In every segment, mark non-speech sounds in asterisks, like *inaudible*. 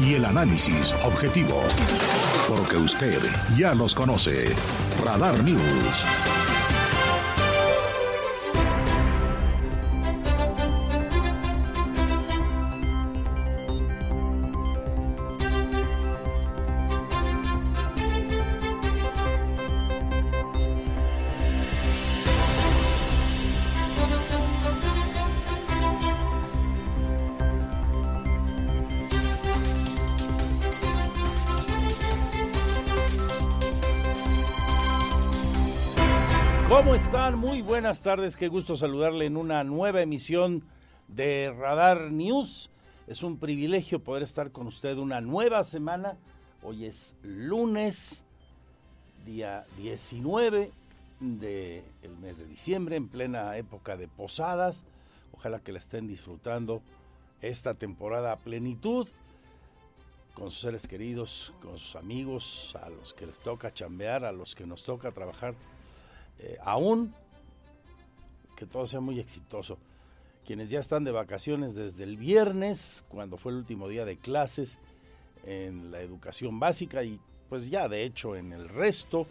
Y el análisis objetivo. Porque usted ya los conoce. Radar News. Buenas tardes, qué gusto saludarle en una nueva emisión de Radar News. Es un privilegio poder estar con usted una nueva semana. Hoy es lunes, día 19 del mes de diciembre, en plena época de posadas. Ojalá que la estén disfrutando esta temporada a plenitud con sus seres queridos, con sus amigos, a los que les toca chambear, a los que nos toca trabajar eh, aún que todo sea muy exitoso. Quienes ya están de vacaciones desde el viernes, cuando fue el último día de clases en la educación básica y pues ya de hecho en el resto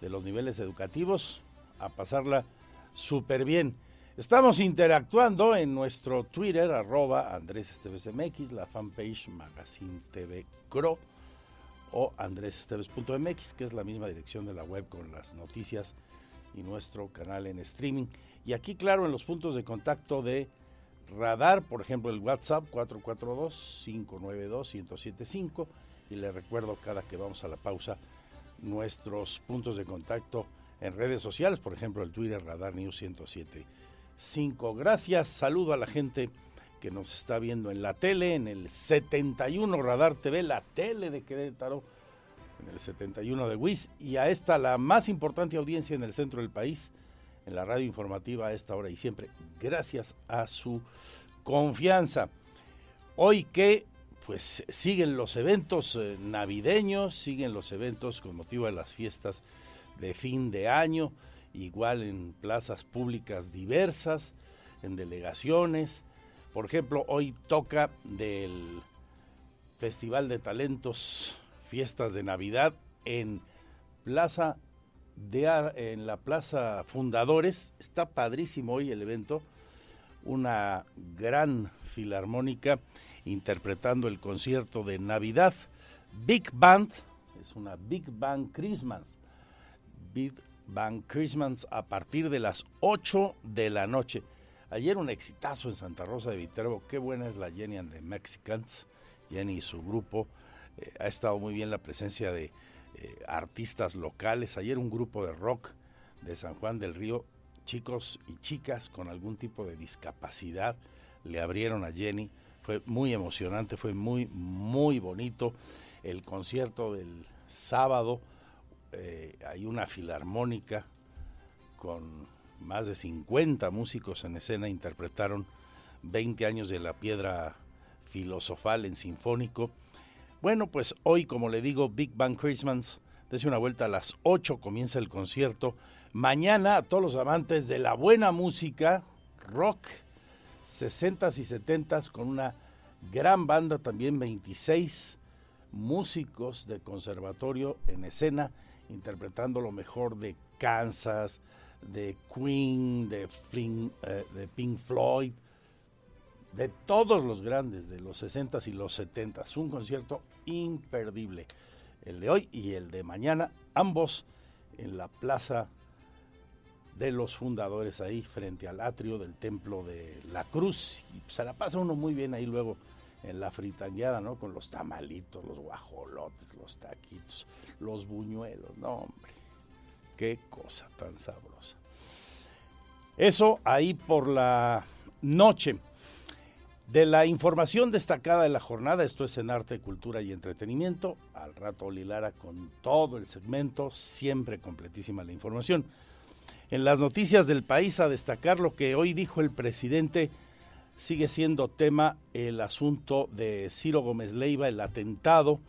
de los niveles educativos, a pasarla súper bien. Estamos interactuando en nuestro Twitter, arroba Andrés Esteves MX, la fanpage Magazine TV Cro o andresesteves.mx, que es la misma dirección de la web con las noticias y nuestro canal en streaming. Y aquí, claro, en los puntos de contacto de radar, por ejemplo, el WhatsApp 442-592-1075. Y le recuerdo cada que vamos a la pausa nuestros puntos de contacto en redes sociales, por ejemplo, el Twitter Radar News 1075. Gracias, saludo a la gente que nos está viendo en la tele, en el 71 Radar TV, la tele de Querétaro, en el 71 de WIS, y a esta la más importante audiencia en el centro del país, en la radio informativa a esta hora y siempre, gracias a su confianza. Hoy que pues siguen los eventos eh, navideños, siguen los eventos con motivo de las fiestas de fin de año, igual en plazas públicas diversas, en delegaciones. Por ejemplo, hoy toca del Festival de Talentos Fiestas de Navidad en Plaza en la Plaza Fundadores. Está padrísimo hoy el evento. Una gran filarmónica interpretando el concierto de Navidad. Big Band, es una Big Band Christmas. Big Band Christmas a partir de las 8 de la noche. Ayer un exitazo en Santa Rosa de Viterbo. Qué buena es la Jenny and the Mexicans. Jenny y su grupo. Eh, ha estado muy bien la presencia de eh, artistas locales. Ayer un grupo de rock de San Juan del Río, chicos y chicas con algún tipo de discapacidad, le abrieron a Jenny. Fue muy emocionante, fue muy, muy bonito. El concierto del sábado, eh, hay una filarmónica con más de 50 músicos en escena, interpretaron 20 años de la piedra filosofal en sinfónico bueno, pues hoy, como le digo, Big Bang Christmas, desde una vuelta a las 8 comienza el concierto. Mañana a todos los amantes de la buena música, rock, 60s y 70s, con una gran banda también, 26 músicos de conservatorio en escena, interpretando lo mejor de Kansas, de Queen, de, eh, de Pink Floyd, de todos los grandes, de los 60s y los 70s. Un concierto imperdible. El de hoy y el de mañana, ambos en la Plaza de los Fundadores, ahí frente al atrio del Templo de la Cruz. Y se la pasa uno muy bien ahí luego en la fritangueada, ¿no? Con los tamalitos, los guajolotes, los taquitos, los buñuelos. No, hombre, qué cosa tan sabrosa. Eso ahí por la noche. De la información destacada de la jornada, esto es en arte, cultura y entretenimiento, al rato Lilara con todo el segmento, siempre completísima la información. En las noticias del país a destacar lo que hoy dijo el presidente, sigue siendo tema el asunto de Ciro Gómez Leiva, el atentado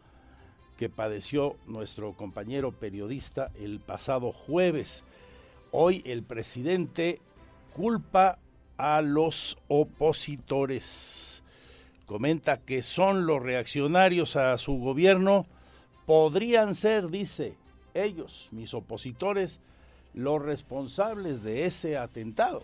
que padeció nuestro compañero periodista el pasado jueves. Hoy el presidente culpa a los opositores. Comenta que son los reaccionarios a su gobierno, podrían ser, dice, ellos, mis opositores, los responsables de ese atentado.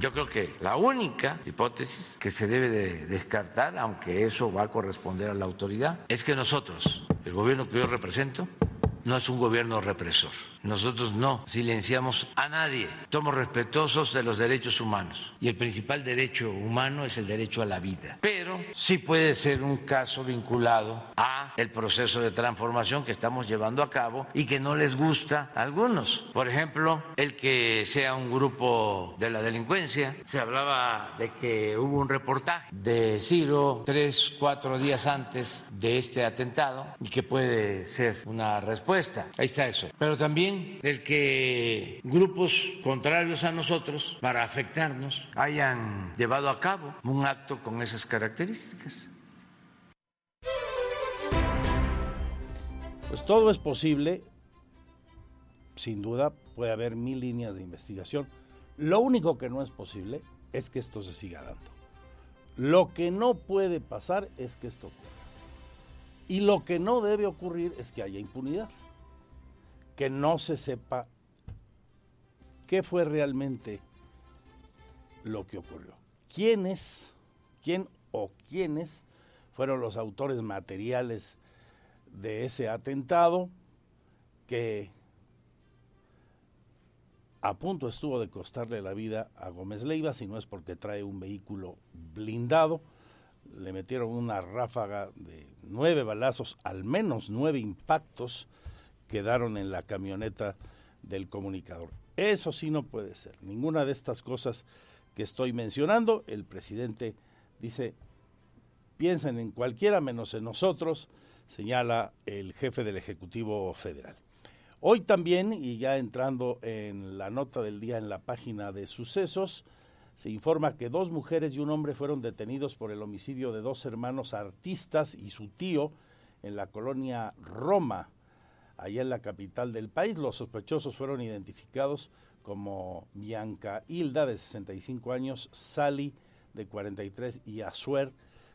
Yo creo que la única hipótesis que se debe de descartar, aunque eso va a corresponder a la autoridad, es que nosotros, el gobierno que yo represento, no es un gobierno represor. Nosotros no silenciamos a nadie. Somos respetuosos de los derechos humanos. Y el principal derecho humano es el derecho a la vida. Pero sí puede ser un caso vinculado a el proceso de transformación que estamos llevando a cabo y que no les gusta a algunos. Por ejemplo, el que sea un grupo de la delincuencia. Se hablaba de que hubo un reportaje de Ciro tres, cuatro días antes de este atentado y que puede ser una respuesta. Ahí está eso. Pero también el que grupos contrarios a nosotros, para afectarnos, hayan llevado a cabo un acto con esas características. Pues todo es posible, sin duda puede haber mil líneas de investigación. Lo único que no es posible es que esto se siga dando. Lo que no puede pasar es que esto ocurra. Y lo que no debe ocurrir es que haya impunidad que no se sepa qué fue realmente lo que ocurrió. ¿Quiénes, quién o quiénes fueron los autores materiales de ese atentado que a punto estuvo de costarle la vida a Gómez Leiva, si no es porque trae un vehículo blindado. Le metieron una ráfaga de nueve balazos, al menos nueve impactos quedaron en la camioneta del comunicador. Eso sí no puede ser. Ninguna de estas cosas que estoy mencionando, el presidente dice, piensen en cualquiera menos en nosotros, señala el jefe del Ejecutivo Federal. Hoy también, y ya entrando en la nota del día en la página de sucesos, se informa que dos mujeres y un hombre fueron detenidos por el homicidio de dos hermanos artistas y su tío en la colonia Roma, allá en la capital del país. Los sospechosos fueron identificados como Bianca Hilda, de 65 años, Sally, de 43, y Azuer,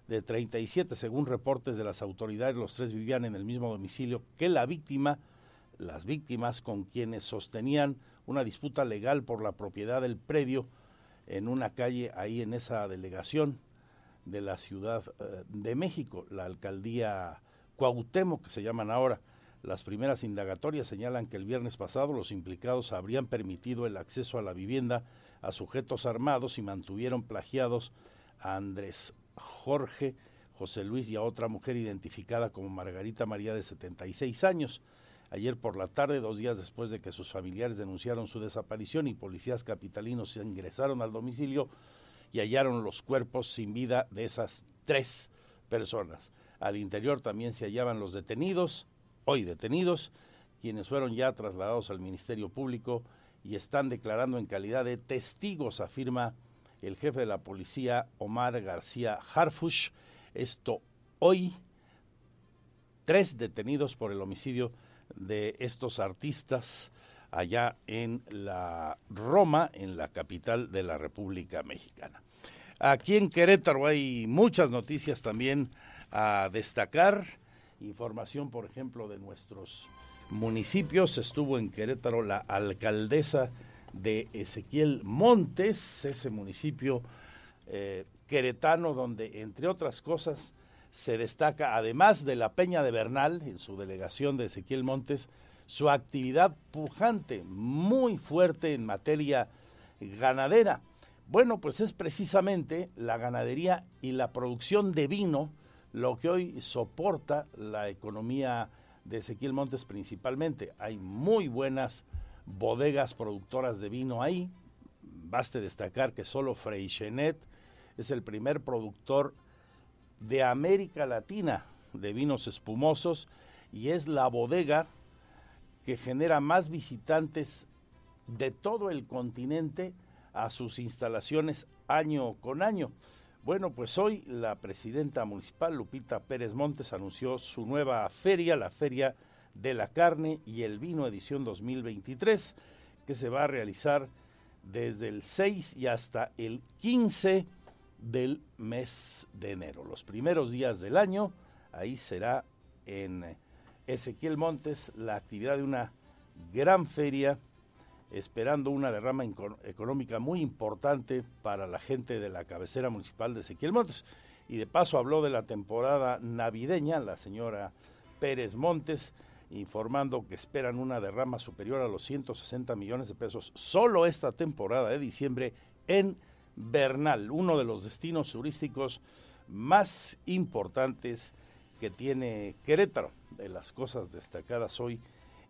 de 37. Según reportes de las autoridades, los tres vivían en el mismo domicilio que la víctima, las víctimas con quienes sostenían una disputa legal por la propiedad del predio en una calle ahí en esa delegación de la Ciudad eh, de México, la alcaldía Cuauhtémoc, que se llaman ahora. Las primeras indagatorias señalan que el viernes pasado los implicados habrían permitido el acceso a la vivienda a sujetos armados y mantuvieron plagiados a Andrés Jorge, José Luis y a otra mujer identificada como Margarita María de 76 años. Ayer por la tarde, dos días después de que sus familiares denunciaron su desaparición y policías capitalinos ingresaron al domicilio y hallaron los cuerpos sin vida de esas tres personas. Al interior también se hallaban los detenidos, hoy detenidos, quienes fueron ya trasladados al Ministerio Público y están declarando en calidad de testigos, afirma el jefe de la policía Omar García Harfush. Esto hoy, tres detenidos por el homicidio de estos artistas allá en la Roma, en la capital de la República Mexicana. Aquí en Querétaro hay muchas noticias también a destacar información, por ejemplo, de nuestros municipios. Estuvo en Querétaro la alcaldesa de Ezequiel Montes, ese municipio eh, queretano donde, entre otras cosas, se destaca, además de la Peña de Bernal, en su delegación de Ezequiel Montes, su actividad pujante, muy fuerte en materia ganadera. Bueno, pues es precisamente la ganadería y la producción de vino lo que hoy soporta la economía de Ezequiel Montes principalmente. Hay muy buenas bodegas productoras de vino ahí, Baste destacar que solo Freixenet es el primer productor de América Latina de vinos espumosos y es la bodega que genera más visitantes de todo el continente a sus instalaciones año con año. Bueno, pues hoy la presidenta municipal Lupita Pérez Montes anunció su nueva feria, la Feria de la Carne y el Vino edición 2023, que se va a realizar desde el 6 y hasta el 15 del mes de enero. Los primeros días del año, ahí será en Ezequiel Montes la actividad de una gran feria, esperando una derrama económica muy importante para la gente de la cabecera municipal de Ezequiel Montes. Y de paso habló de la temporada navideña, la señora Pérez Montes, informando que esperan una derrama superior a los 160 millones de pesos solo esta temporada de diciembre en Bernal, uno de los destinos turísticos más importantes que tiene Querétaro, de las cosas destacadas hoy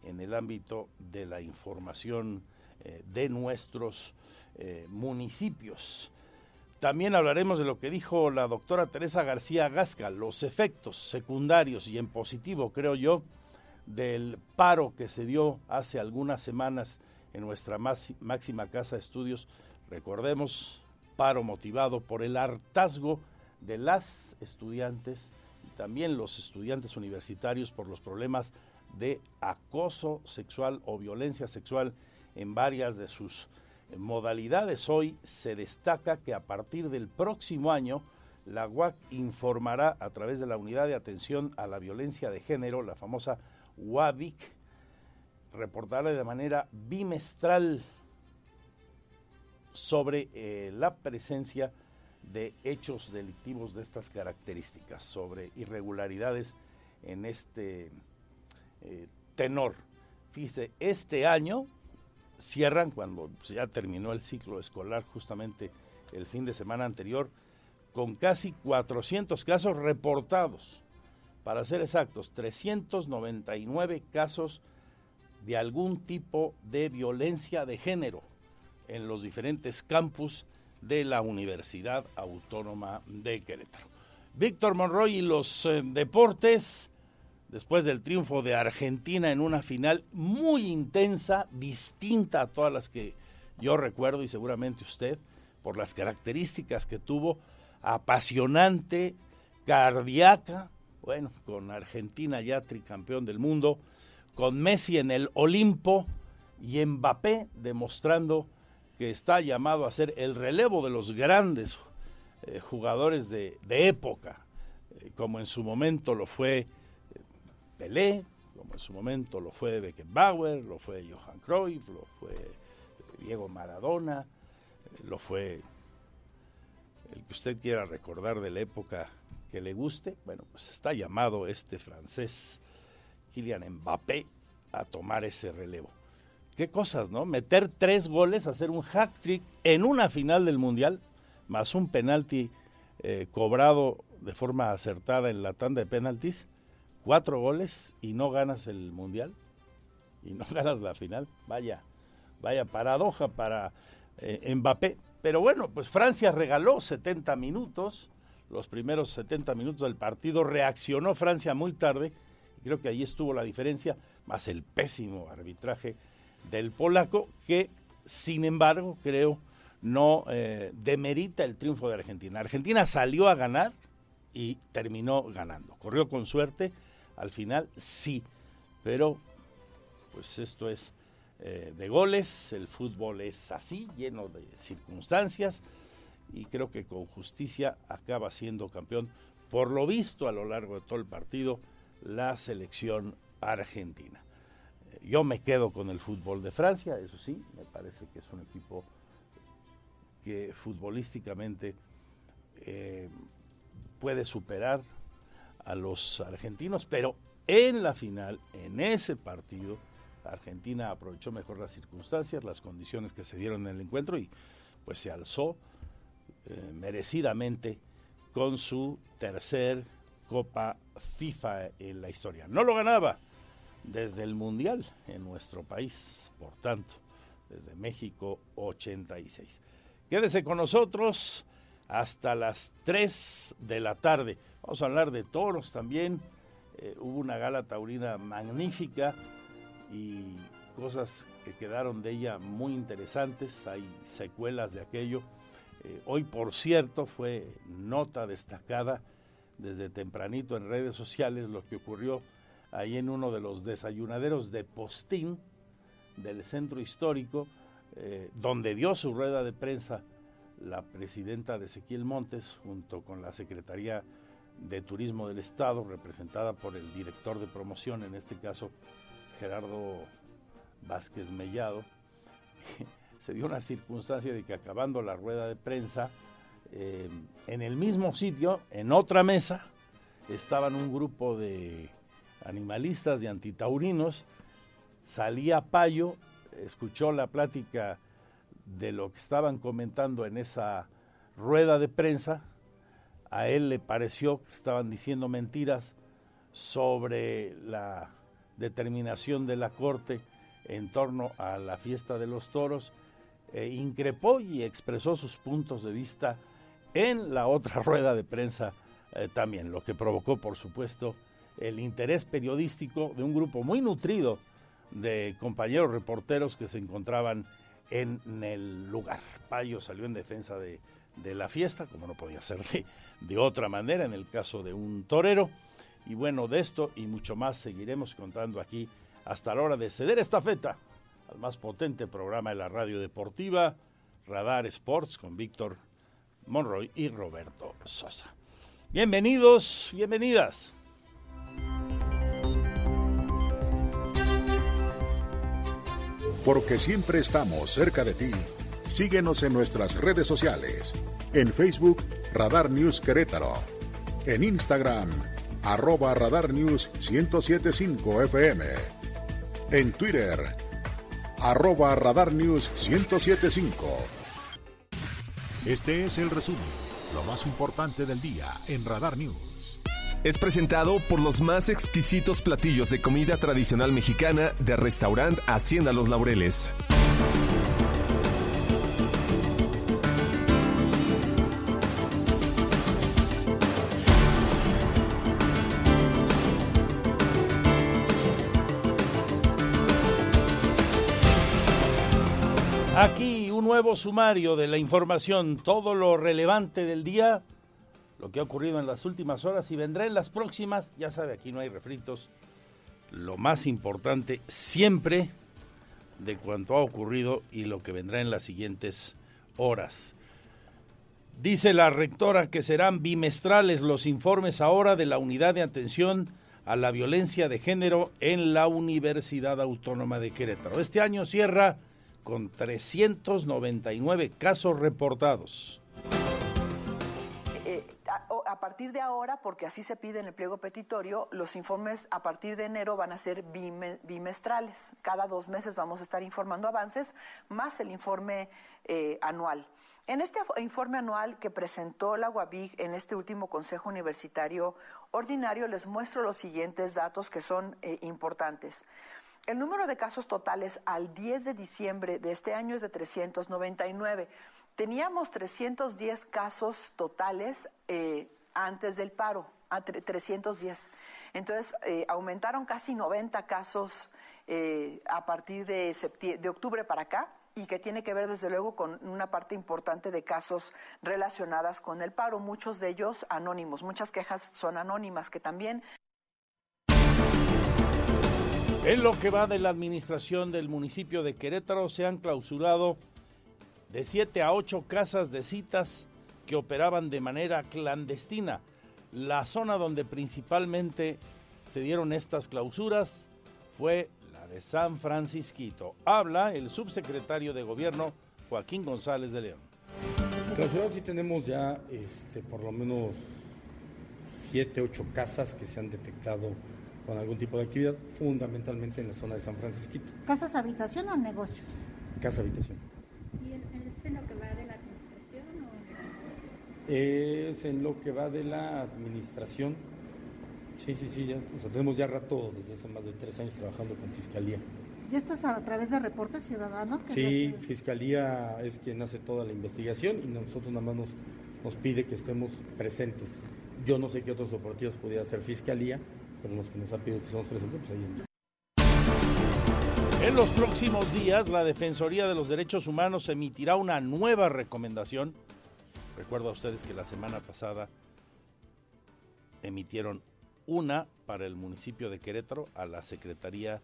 en el ámbito de la información eh, de nuestros eh, municipios. También hablaremos de lo que dijo la doctora Teresa García Gasca, los efectos secundarios y en positivo, creo yo, del paro que se dio hace algunas semanas en nuestra máxima casa de estudios. Recordemos, paro motivado por el hartazgo de las estudiantes y también los estudiantes universitarios por los problemas de acoso sexual o violencia sexual en varias de sus modalidades. Hoy se destaca que a partir del próximo año, la UAC informará a través de la Unidad de Atención a la Violencia de Género, la famosa UAVIC reportará de manera bimestral sobre eh, la presencia de hechos delictivos de estas características, sobre irregularidades en este eh, tenor. Fíjese, este año cierran cuando ya terminó el ciclo escolar, justamente el fin de semana anterior, con casi 400 casos reportados para ser exactos, 399 casos de algún tipo de violencia de género en los diferentes campus de la Universidad Autónoma de Querétaro. Víctor Monroy y los eh, deportes, después del triunfo de Argentina en una final muy intensa, distinta a todas las que yo recuerdo y seguramente usted, por las características que tuvo, apasionante, cardíaca, bueno, con Argentina ya tricampeón del mundo, con Messi en el Olimpo y Mbappé demostrando que está llamado a ser el relevo de los grandes eh, jugadores de, época, eh, como en su momento lo fue Pelé, como en su momento lo fue Beckenbauer, lo fue Johan Cruyff, lo fue Diego Maradona, lo fue el que usted quiera recordar de la época que le guste, bueno, pues está llamado este francés Kylian Mbappé a tomar ese relevo. Qué cosas, ¿no? Meter tres goles, hacer un hack trick en una final del Mundial, más un penalti eh, cobrado de forma acertada en la tanda de penaltis, cuatro goles y no ganas el Mundial y no *laughs* ganas la final. Vaya, vaya paradoja para eh, Mbappé. Pero bueno, pues Francia regaló 70 minutos los primeros 70 minutos del partido, reaccionó Francia muy tarde, creo que ahí estuvo la diferencia, más el pésimo arbitraje del polaco, que sin embargo creo no eh, demerita el triunfo de Argentina. Argentina salió a ganar y terminó ganando. Corrió con suerte, al final sí, pero pues esto es eh, de goles, el fútbol es así, lleno de circunstancias. Y creo que con justicia acaba siendo campeón, por lo visto a lo largo de todo el partido, la selección argentina. Yo me quedo con el fútbol de Francia, eso sí, me parece que es un equipo que futbolísticamente eh, puede superar a los argentinos, pero en la final, en ese partido, Argentina aprovechó mejor las circunstancias, las condiciones que se dieron en el encuentro y pues se alzó eh, merecidamente con su tercer Copa FIFA en la historia. No lo ganaba desde el Mundial en nuestro país, por tanto, desde México 86. Quédese con nosotros hasta las 3 de la tarde. Vamos a hablar de toros también. Eh, hubo una gala taurina magnífica y cosas que quedaron de ella muy interesantes. Hay secuelas de aquello. Eh, hoy, por cierto, fue nota destacada desde tempranito en redes sociales lo que ocurrió ahí en uno de los desayunaderos de Postín del centro histórico, eh, donde dio su rueda de prensa la presidenta de Ezequiel Montes junto con la Secretaría de Turismo del Estado, representada por el director de promoción, en este caso Gerardo Vázquez Mellado. *laughs* Se dio una circunstancia de que acabando la rueda de prensa, eh, en el mismo sitio, en otra mesa, estaban un grupo de animalistas, de antitaurinos, salía Payo, escuchó la plática de lo que estaban comentando en esa rueda de prensa, a él le pareció que estaban diciendo mentiras sobre la determinación de la Corte en torno a la fiesta de los toros, e increpó y expresó sus puntos de vista en la otra *laughs* rueda de prensa eh, también, lo que provocó, por supuesto, el interés periodístico de un grupo muy nutrido de compañeros reporteros que se encontraban en el lugar. Payo salió en defensa de, la fiesta, como no podía ser de, de otra manera en el caso de un torero. Y bueno, de esto y mucho más seguiremos contando aquí hasta la hora de ceder esta feta al más potente programa de la radio deportiva, Radar Sports, con Víctor Monroy y Roberto Sosa. Bienvenidos, bienvenidas. Porque siempre estamos cerca de ti. Síguenos en nuestras redes sociales. En Facebook, Radar News Querétaro. En Instagram, arroba Radar News 1075 FM. En Twitter, arroba Radar News 1075. Este es el resumen, lo más importante del día en Radar News. Es presentado por los más exquisitos platillos de comida tradicional mexicana de restaurante Hacienda Los Laureles. Aquí un nuevo sumario de la información, todo lo relevante del día, lo que ha ocurrido en las últimas horas y vendrá en las próximas. Ya sabe, aquí no hay refritos. Lo más importante siempre de cuanto ha ocurrido y lo que vendrá en las siguientes horas. Dice la rectora que serán bimestrales los informes ahora de la unidad de atención a la violencia de género en la Universidad Autónoma de Querétaro. Este año cierra con 399 casos reportados. A, partir de ahora, porque así se pide en el pliego petitorio, los informes a partir de enero van a ser bimestrales. Cada dos meses vamos a estar informando avances, más el informe eh, anual. En este informe anual que presentó la UABIG en este último Consejo Universitario Ordinario, les muestro los siguientes datos que son eh, importantes. El número de casos totales al 10 de diciembre de este año es de 399. Teníamos 310 casos totales eh, antes del paro, a 310. Entonces, eh, aumentaron casi 90 casos eh, a partir de, de octubre para acá y que tiene que ver desde luego con una parte importante de casos relacionadas con el paro, muchos de ellos anónimos, muchas quejas son anónimas que también en lo que va de la administración del municipio de Querétaro se han clausurado de 7 a 8 casas de citas que operaban de manera clandestina. La zona donde principalmente se dieron estas clausuras fue la de San Francisquito. Habla el subsecretario de Gobierno Joaquín González de León. Clausurados sí tenemos ya este, por lo menos 7, 8 casas que se han detectado con algún tipo de actividad, fundamentalmente en la zona de San Francisquito. ¿Casas habitación o negocios? Casa habitación. ¿Y es en lo que va de la administración? O... Es en lo que va de la administración. Sí, sí, sí, ya, o sea, tenemos ya rato, desde hace más de tres años trabajando con Fiscalía. ¿Y esto es a través de reportes ciudadanos? Sí, Fiscalía es quien hace toda la investigación y nosotros nada más nos, nos pide que estemos presentes. Yo no sé qué otros operativos podría hacer Fiscalía, pero los que nos ha pedido que estemos presentes, pues ahí en los próximos días, la Defensoría de los Derechos Humanos emitirá una nueva recomendación. Recuerdo a ustedes que la semana pasada emitieron una para el municipio de Querétaro a la Secretaría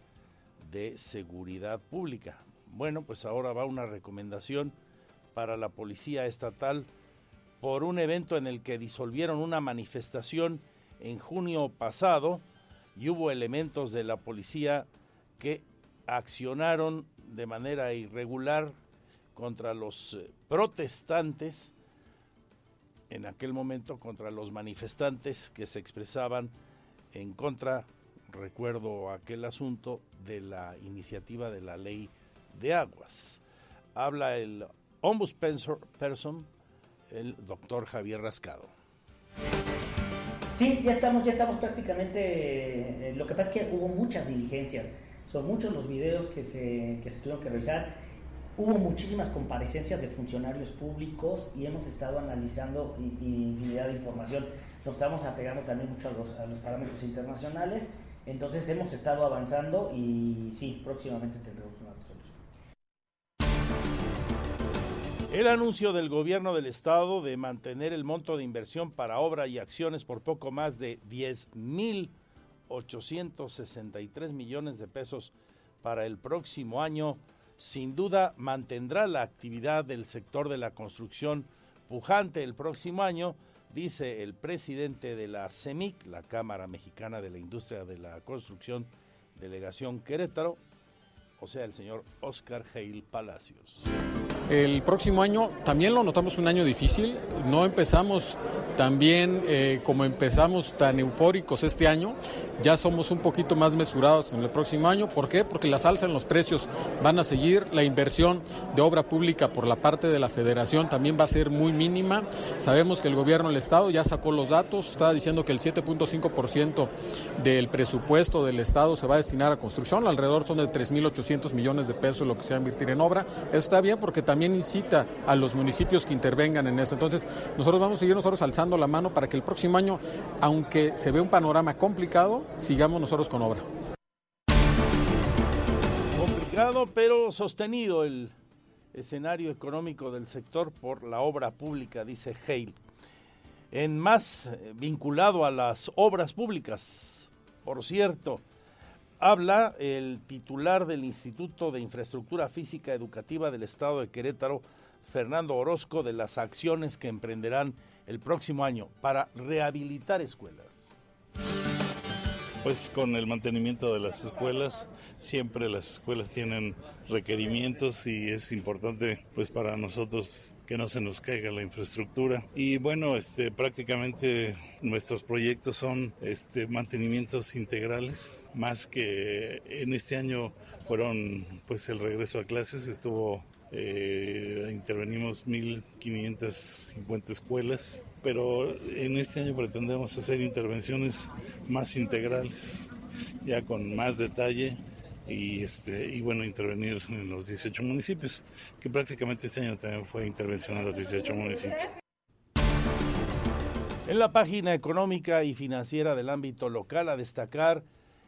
de Seguridad Pública. Bueno, pues ahora va una recomendación para la Policía Estatal por un evento en el que disolvieron una manifestación en junio pasado y hubo elementos de la policía que accionaron de manera irregular contra los eh, protestantes, en aquel momento contra los manifestantes que se expresaban en contra, recuerdo aquel asunto, de la iniciativa de la ley de aguas. Habla el ombudsperson, el doctor Javier Rascado. Sí, ya estamos, ya estamos prácticamente, eh, lo que pasa es que hubo muchas diligencias son muchos los videos que se, que se tuvieron que revisar. Hubo muchísimas comparecencias de funcionarios públicos y hemos estado analizando infinidad de información. Nos estamos apegando también mucho a los, parámetros internacionales. Entonces hemos estado avanzando y sí, próximamente tendremos una resolución. El anuncio del gobierno del estado de mantener el monto de inversión para obra y acciones por poco más de 10 mil 863 millones de pesos para el próximo año, sin duda mantendrá la actividad del sector de la construcción pujante el próximo año, dice el presidente de la CEMIC, la Cámara Mexicana de la Industria de la Construcción, delegación Querétaro, o sea, el señor Oscar Heil Palacios. El próximo año también lo notamos un año difícil. No empezamos también eh, como empezamos tan eufóricos este año. Ya somos un poquito más mesurados en el próximo año. ¿Por qué? Porque las alzas en los precios van a seguir. La inversión de obra pública por la parte de la federación también va a ser muy mínima. Sabemos que el gobierno del Estado ya sacó los datos. Estaba diciendo que el 7.5% del presupuesto del Estado se va a destinar a construcción. Alrededor son de 3.800 millones de pesos lo que se va a invertir en obra. Eso está bien porque también también incita a los municipios que intervengan en eso. Entonces, nosotros vamos a seguir nosotros alzando la mano para que el próximo año, aunque se ve un panorama complicado, sigamos nosotros con obra. Complicado, pero sostenido el escenario económico del sector por la obra pública, dice Hale. En más eh, vinculado a las obras públicas, por cierto, habla el titular del Instituto de Infraestructura Física Educativa del Estado de Querétaro, Fernando Orozco, de las acciones que emprenderán el próximo año para rehabilitar escuelas. Pues con el mantenimiento de las escuelas, siempre las escuelas tienen requerimientos y es importante pues para nosotros que no se nos caiga la infraestructura. Y bueno, este, prácticamente nuestros proyectos son este, mantenimientos integrales, más que en este año fueron pues el regreso a clases, estuvo eh, intervenimos 1.550 escuelas, pero en este año pretendemos hacer intervenciones más integrales, ya con más detalle y, este, y bueno, intervenir en los 18 municipios, que prácticamente este año también fue intervención en los 18 municipios. En la página económica y financiera del ámbito local a destacar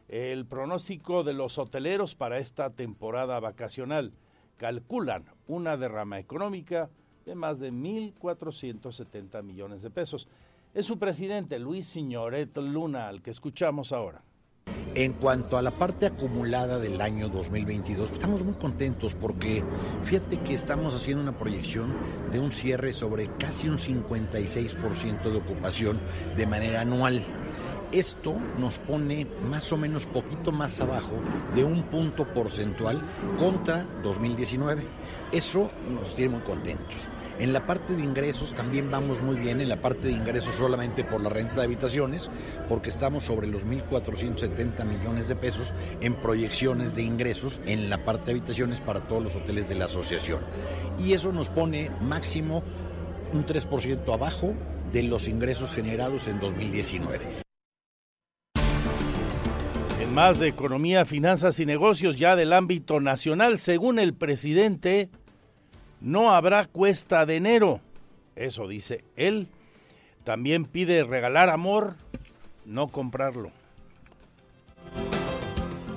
el pronóstico de los hoteleros para esta temporada vacacional. Calculan una derrama económica de más de 1.470 millones de pesos. Es su presidente Luis Signoret Luna, al que escuchamos ahora. En cuanto a la parte acumulada del año 2022, estamos muy contentos porque fíjate que estamos haciendo una proyección de un cierre sobre casi un 56% de ocupación de manera anual. Esto nos pone más o menos poquito más abajo de un punto porcentual contra 2019. Eso nos tiene muy contentos. En la parte de ingresos también vamos muy bien, en la parte de ingresos solamente por la renta de habitaciones, porque estamos sobre los 1.470 millones de pesos en proyecciones de ingresos en la parte de habitaciones para todos los hoteles de la asociación. Y eso nos pone máximo un 3% abajo de los ingresos generados en 2019. Más de economía, finanzas y negocios ya del ámbito nacional. Según el presidente, no habrá cuesta de enero. Eso dice él. También pide regalar amor, no comprarlo.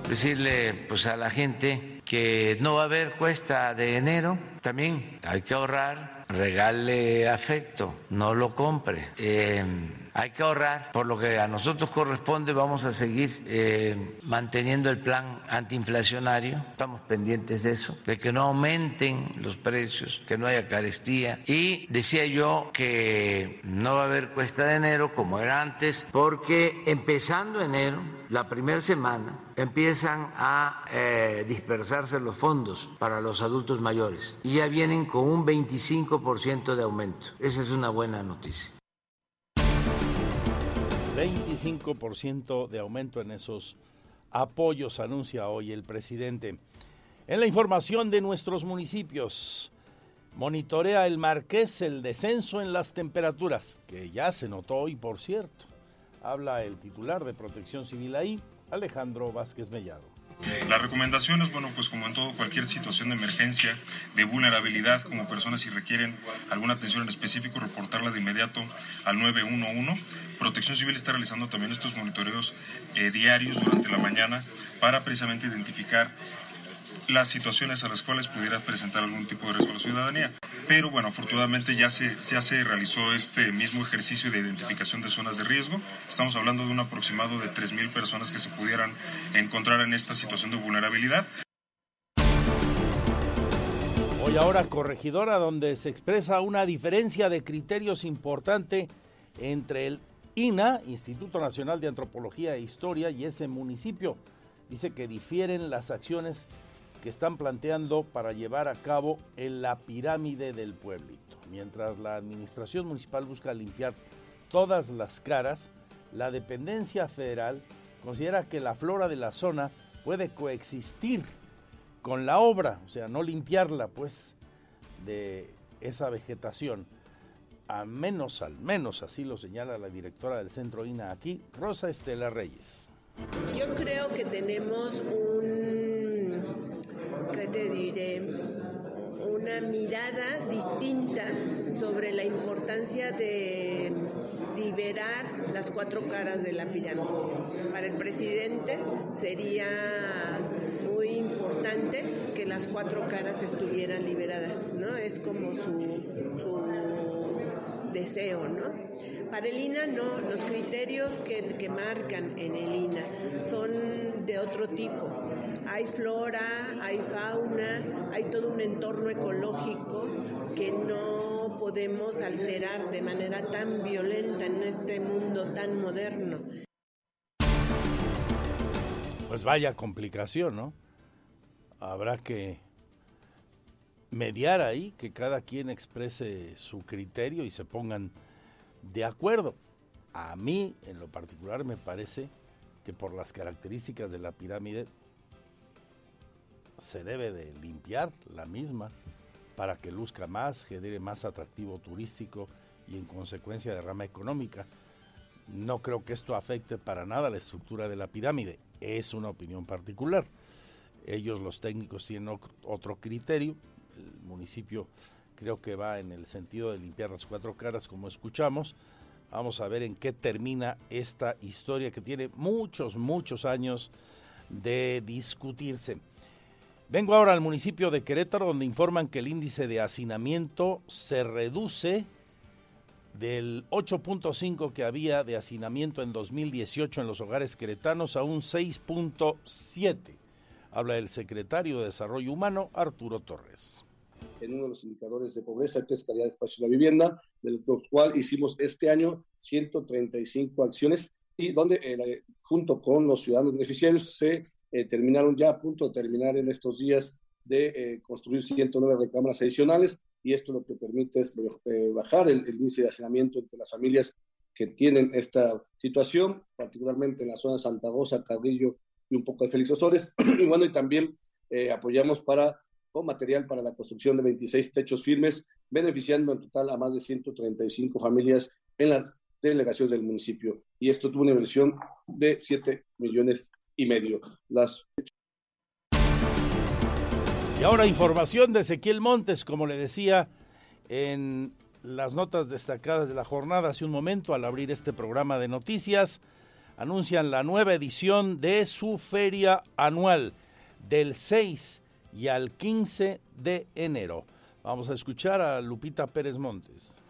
Decirle pues a la gente que no va a haber cuesta de enero. También hay que ahorrar, regale afecto, no lo compre. Eh, hay que ahorrar, por lo que a nosotros corresponde, vamos a seguir eh, manteniendo el plan antiinflacionario, estamos pendientes de eso, de que no aumenten los precios, que no haya carestía. Y decía yo que no va a haber cuesta de enero como era antes, porque empezando enero, la primera semana, empiezan a eh, dispersarse los fondos para los adultos mayores y ya vienen con un 25% de aumento. Esa es una buena noticia. 25% de aumento en esos apoyos, anuncia hoy el presidente. En la información de nuestros municipios, monitorea el Marqués el descenso en las temperaturas, que ya se notó hoy, por cierto. Habla el titular de Protección Civil ahí, Alejandro Vázquez Mellado. La recomendación es, bueno, pues como en todo, cualquier situación de emergencia, de vulnerabilidad, como personas si requieren alguna atención en específico, reportarla de inmediato al 911. Protección Civil está realizando también estos monitoreos eh, diarios durante la mañana para precisamente identificar las situaciones a las cuales pudiera presentar algún tipo de riesgo a la ciudadanía. Pero bueno, afortunadamente ya se, ya se realizó este mismo ejercicio de identificación de zonas de riesgo. Estamos hablando de un aproximado de 3.000 personas que se pudieran encontrar en esta situación de vulnerabilidad. Hoy ahora corregidora donde se expresa una diferencia de criterios importante entre el INA, Instituto Nacional de Antropología e Historia, y ese municipio. Dice que difieren las acciones que están planteando para llevar a cabo en la pirámide del pueblito. Mientras la administración municipal busca limpiar todas las caras, la dependencia federal considera que la flora de la zona puede coexistir con la obra, o sea, no limpiarla pues de esa vegetación. A menos, al menos así lo señala la directora del centro INA aquí, Rosa Estela Reyes. Yo creo que tenemos un ¿qué te diré? Una mirada distinta sobre la importancia de liberar las cuatro caras de la pirámide. Para el presidente sería muy importante que las cuatro caras estuvieran liberadas, ¿no? Es como su, su deseo, ¿no? Para el INA no, los criterios que, que marcan en el INA son de otro tipo. Hay flora, hay fauna, hay todo un entorno ecológico que no podemos alterar de manera tan violenta en este mundo tan moderno. Pues vaya complicación, ¿no? Habrá que mediar ahí, que cada quien exprese su criterio y se pongan de acuerdo. A mí, en lo particular, me parece que por las características de la pirámide se debe de limpiar la misma para que luzca más, genere más atractivo turístico y en consecuencia de rama económica. No creo que esto afecte para nada la estructura de la pirámide, es una opinión particular. Ellos los técnicos tienen otro criterio, el municipio creo que va en el sentido de limpiar las cuatro caras como escuchamos. Vamos a ver en qué termina esta historia que tiene muchos, muchos años de discutirse. Vengo ahora al municipio de Querétaro donde informan que el índice de hacinamiento se reduce del 8.5 que había de hacinamiento en 2018 en los hogares queretanos a un 6.7. Habla el secretario de Desarrollo Humano, Arturo Torres en uno de los indicadores de pobreza, que es calidad de espacio de la vivienda, del cual hicimos este año 135 acciones y donde eh, junto con los ciudadanos beneficiarios se eh, terminaron ya a punto de terminar en estos días de eh, construir 109 recámaras adicionales y esto lo que permite es bajar el, índice de hacinamiento entre las familias que tienen esta situación, particularmente en la zona de Santa Rosa, Carrillo y un poco de Félix Osores. *clears throat* y bueno, y también apoyamos para material para la construcción de 26 techos firmes, beneficiando en total a más de 135 familias en las delegaciones del municipio. Y esto tuvo una inversión de 7 millones y medio. Y ahora información de Ezequiel Montes, como le decía en las notas destacadas de la jornada hace un momento al abrir este programa de noticias, anuncian la nueva edición de su feria anual del 6 y al 15 de enero. Vamos a escuchar a Lupita Pérez Montes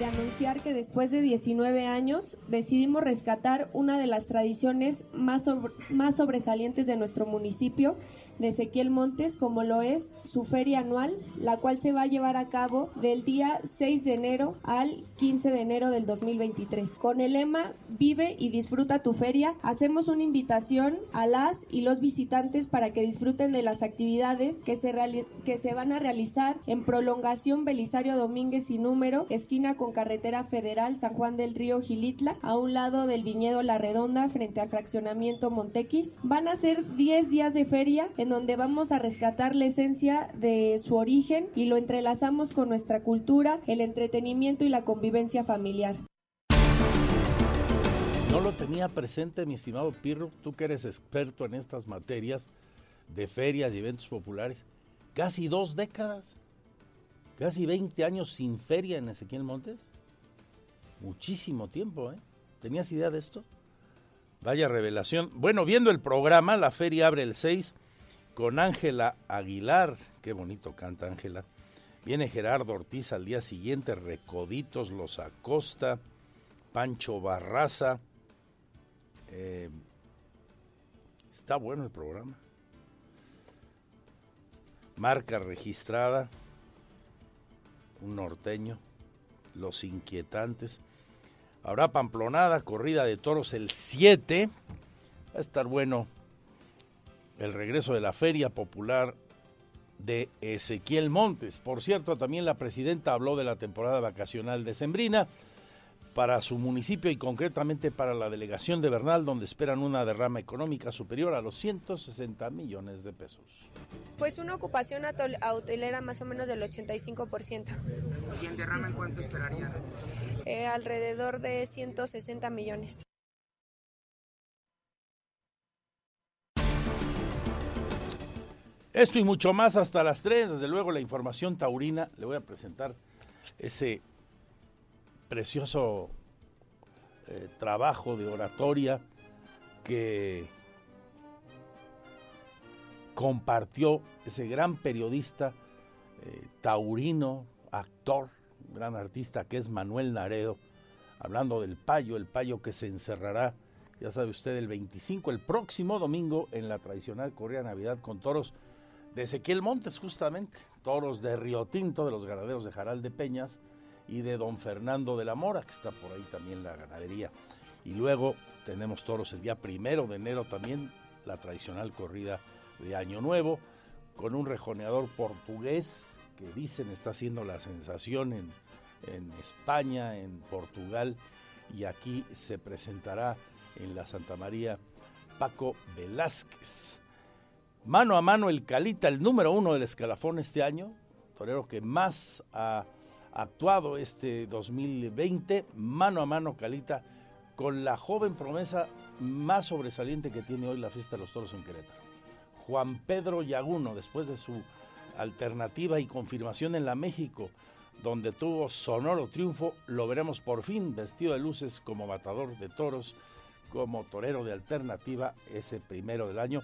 de anunciar que después de 19 años decidimos rescatar una de las tradiciones más, más sobresalientes de nuestro municipio de Ezequiel Montes, como lo es su feria anual, la cual se va a llevar a cabo del día 6 de enero al 15 de enero del 2023. Con el lema Vive y disfruta tu feria, hacemos una invitación a las y los visitantes para que disfruten de las actividades que se, que se van a realizar en prolongación Belisario Domínguez y número, esquina con carretera federal San Juan del Río Gilitla, a un lado del viñedo La Redonda frente al fraccionamiento Montequis. Van a ser 10 días de feria en donde vamos a rescatar la esencia de su origen y lo entrelazamos con nuestra cultura, el entretenimiento y la convivencia familiar. No lo tenía presente, mi estimado Pirro, tú que eres experto en estas materias de ferias y eventos populares. Casi dos décadas, casi 20 años sin feria en Ezequiel Montes. Muchísimo tiempo, ¿eh? ¿Tenías idea de esto? Vaya revelación. Bueno, viendo el programa, la feria abre el 6 con Ángela Aguilar, qué bonito canta Ángela. Viene Gerardo Ortiz al día siguiente, Recoditos, Los Acosta, Pancho Barraza. Eh, está bueno el programa. Marca registrada, un norteño, Los Inquietantes. Habrá pamplonada, corrida de toros el 7. Va a estar bueno el regreso de la Feria Popular de Ezequiel Montes. Por cierto, también la presidenta habló de la temporada vacacional de Sembrina para su municipio y concretamente para la delegación de Bernal, donde esperan una derrama económica superior a los 160 millones de pesos. Pues una ocupación hotelera más o menos del 85%. ¿Y en derrama en cuánto esperarían? Eh, alrededor de 160 millones. Esto y mucho más hasta las 3, desde luego la información taurina. Le voy a presentar ese precioso eh, trabajo de oratoria que compartió ese gran periodista eh, taurino, actor, gran artista que es Manuel Naredo, hablando del payo, el payo que se encerrará, ya sabe usted, el 25, el próximo domingo en la tradicional Correa Navidad con toros de Ezequiel Montes, justamente, toros de Río Tinto, de los ganaderos de Jaral de Peñas y de Don Fernando de la Mora, que está por ahí también la ganadería. Y luego tenemos toros el día primero de enero también, la tradicional corrida de Año Nuevo, con un rejoneador portugués que dicen está haciendo la sensación en, en España, en Portugal, y aquí se presentará en la Santa María Paco Velázquez Mano a mano el Calita, el número uno del escalafón este año, torero que más ha actuado este 2020, mano a mano Calita, con la joven promesa más sobresaliente que tiene hoy la fiesta de los toros en Querétaro. Juan Pedro Yaguno, después de su alternativa y confirmación en la México, donde tuvo sonoro triunfo, lo veremos por fin vestido de luces como matador de toros, como torero de alternativa ese primero del año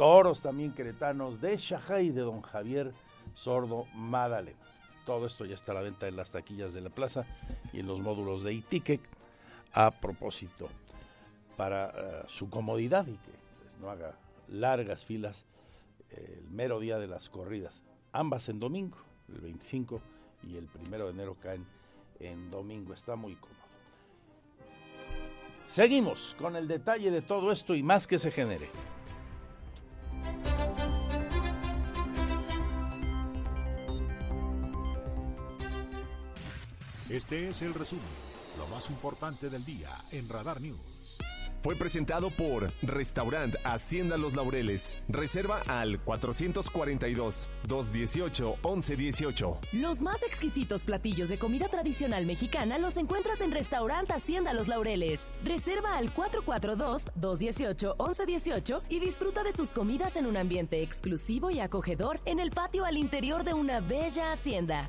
toros también queretanos de Shajá y de don Javier Sordo Madale. Todo esto ya está a la venta en las taquillas de la plaza y en los módulos de e-ticket a propósito para eh, su comodidad y que pues, no haga largas filas eh, el mero día de las corridas. Ambas en domingo, el 25 y el primero de enero caen en domingo. Está muy cómodo. Seguimos con el detalle de todo esto y más que se genere. Este es el resumen, lo más importante del día en Radar News. Fue presentado por Restaurant Hacienda Los Laureles. Reserva al 442-218-1118. Los más exquisitos platillos de comida tradicional mexicana los encuentras en Restaurant Hacienda Los Laureles. Reserva al 442-218-1118 y disfruta de tus comidas en un ambiente exclusivo y acogedor en el patio al interior de una bella hacienda.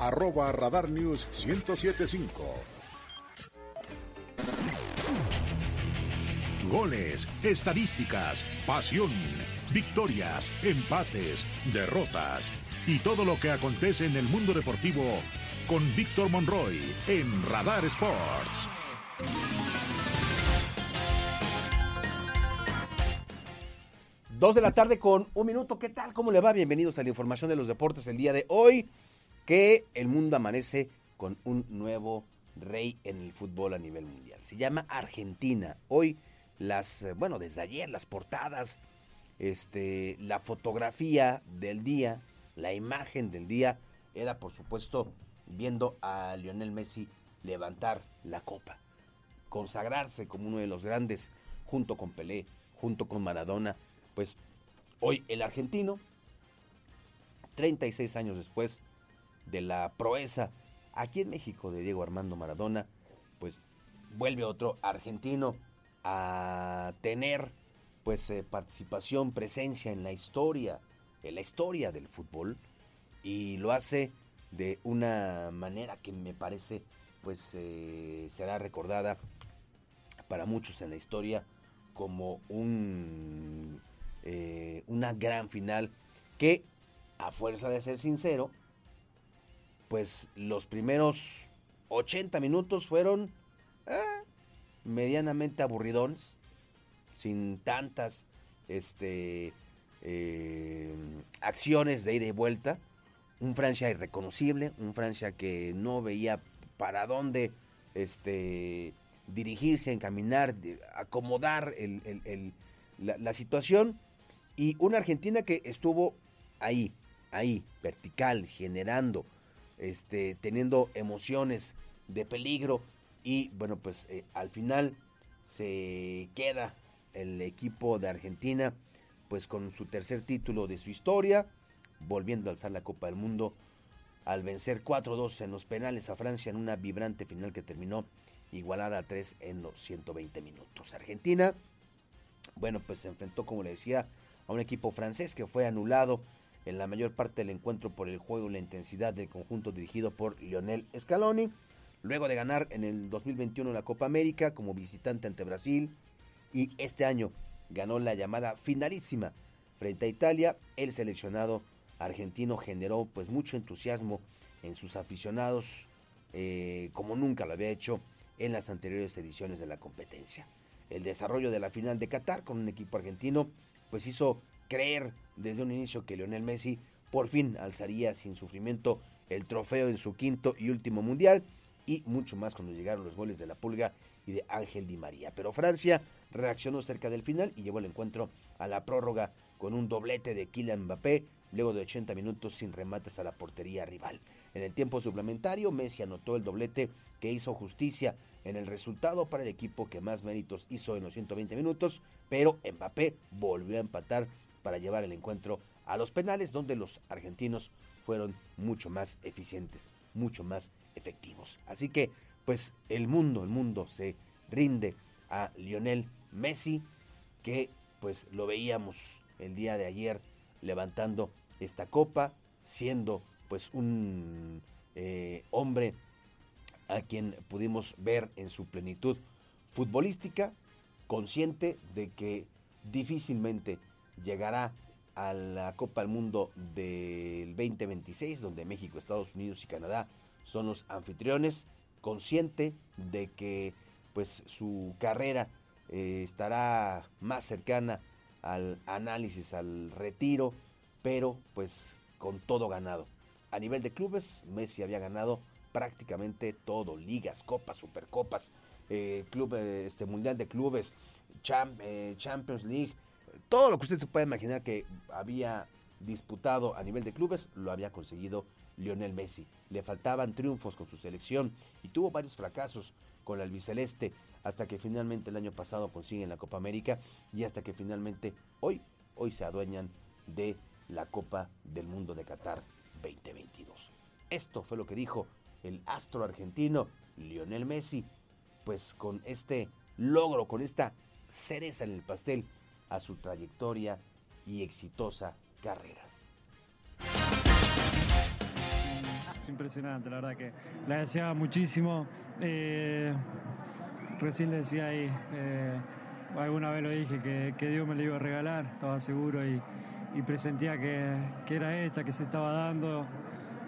arroba Radar News 1075. Goles, estadísticas, pasión, victorias, empates, derrotas y todo lo que acontece en el mundo deportivo con Víctor Monroy en Radar Sports. Dos de la tarde con un minuto. ¿Qué tal? ¿Cómo le va? Bienvenidos a la información de los deportes el día de hoy. Que el mundo amanece con un nuevo rey en el fútbol a nivel mundial. Se llama Argentina. Hoy las, eh, bueno, desde ayer las portadas, este, la fotografía del día, la imagen del día era por supuesto viendo a Lionel Messi levantar la copa, consagrarse como uno de los grandes junto con Pelé, junto con Maradona, pues hoy el argentino 36 años después de la proeza. Aquí en México de Diego Armando Maradona, pues vuelve otro argentino a tener pues eh, participación, presencia en la historia, en la historia del fútbol y lo hace de una manera que me parece pues eh, será recordada para muchos en la historia como un eh, una gran final que a fuerza de ser sincero pues los primeros 80 minutos fueron eh, medianamente aburridones, sin tantas este, eh, acciones de ida y vuelta. Un Francia irreconocible, un Francia que no veía para dónde este, dirigirse, encaminar, acomodar la, la situación. Y una Argentina que estuvo ahí, ahí, vertical, generando, este, teniendo emociones de peligro y bueno, pues eh, al final se queda el equipo de Argentina pues con su tercer título de su historia, volviendo a alzar la Copa del Mundo al vencer 4-2 en los penales a Francia en una vibrante final que terminó igualada a 3 en los 120 minutos. Argentina, bueno, pues se enfrentó, como le decía, a un equipo francés que fue anulado en la mayor parte del encuentro por el juego y la intensidad del conjunto dirigido por Lionel Scaloni. Luego de ganar en el 2021 la Copa América como visitante ante Brasil y este año ganó la llamada finalísima frente a Italia, el seleccionado argentino generó pues mucho entusiasmo en sus aficionados eh, como nunca lo había hecho en las anteriores ediciones de la competencia. El desarrollo de la final de Qatar con un equipo argentino pues hizo creer desde un inicio que Lionel Messi por fin alzaría sin sufrimiento el trofeo en su quinto y último mundial y mucho más cuando llegaron los goles de la Pulga y de Ángel Di María. Pero Francia reaccionó cerca del final y llevó el encuentro a la prórroga con un doblete de Kylian Mbappé luego de 80 minutos sin remates a la portería rival. En el tiempo suplementario, Messi anotó el doblete que hizo justicia en el resultado para el equipo que más méritos hizo en los 120 minutos, pero Mbappé volvió a empatar para llevar el encuentro a los penales, donde los argentinos fueron mucho más eficientes, mucho más efectivos. Así que, pues el mundo, el mundo se rinde a Lionel Messi, que pues lo veíamos el día de ayer levantando esta copa, siendo pues un eh, hombre a quien pudimos ver en su plenitud futbolística, consciente de que difícilmente llegará a la Copa del Mundo del 2026, donde México, Estados Unidos y Canadá son los anfitriones, consciente de que pues su carrera eh, estará más cercana al análisis, al retiro, pero pues con todo ganado. A nivel de clubes, Messi había ganado prácticamente todo, ligas, copas, supercopas, eh, club, eh, este, mundial de clubes, eh, Champions League, todo lo que usted se puede imaginar que había disputado a nivel de clubes, lo había conseguido Lionel Messi. Le faltaban triunfos con su selección y tuvo varios fracasos con el albiceleste hasta que finalmente el año pasado consiguen la Copa América y hasta que finalmente hoy, hoy se adueñan de la Copa del Mundo de Qatar 2022. Esto fue lo que dijo el astro argentino Lionel Messi, pues con este logro, con esta cereza en el pastel a su trayectoria y exitosa carrera. Es impresionante, la verdad que le deseaba muchísimo. Eh, recién le decía ahí, eh, alguna vez lo dije, que, Dios me lo iba a regalar, estaba seguro y, presentía que, era esta, que se estaba dando.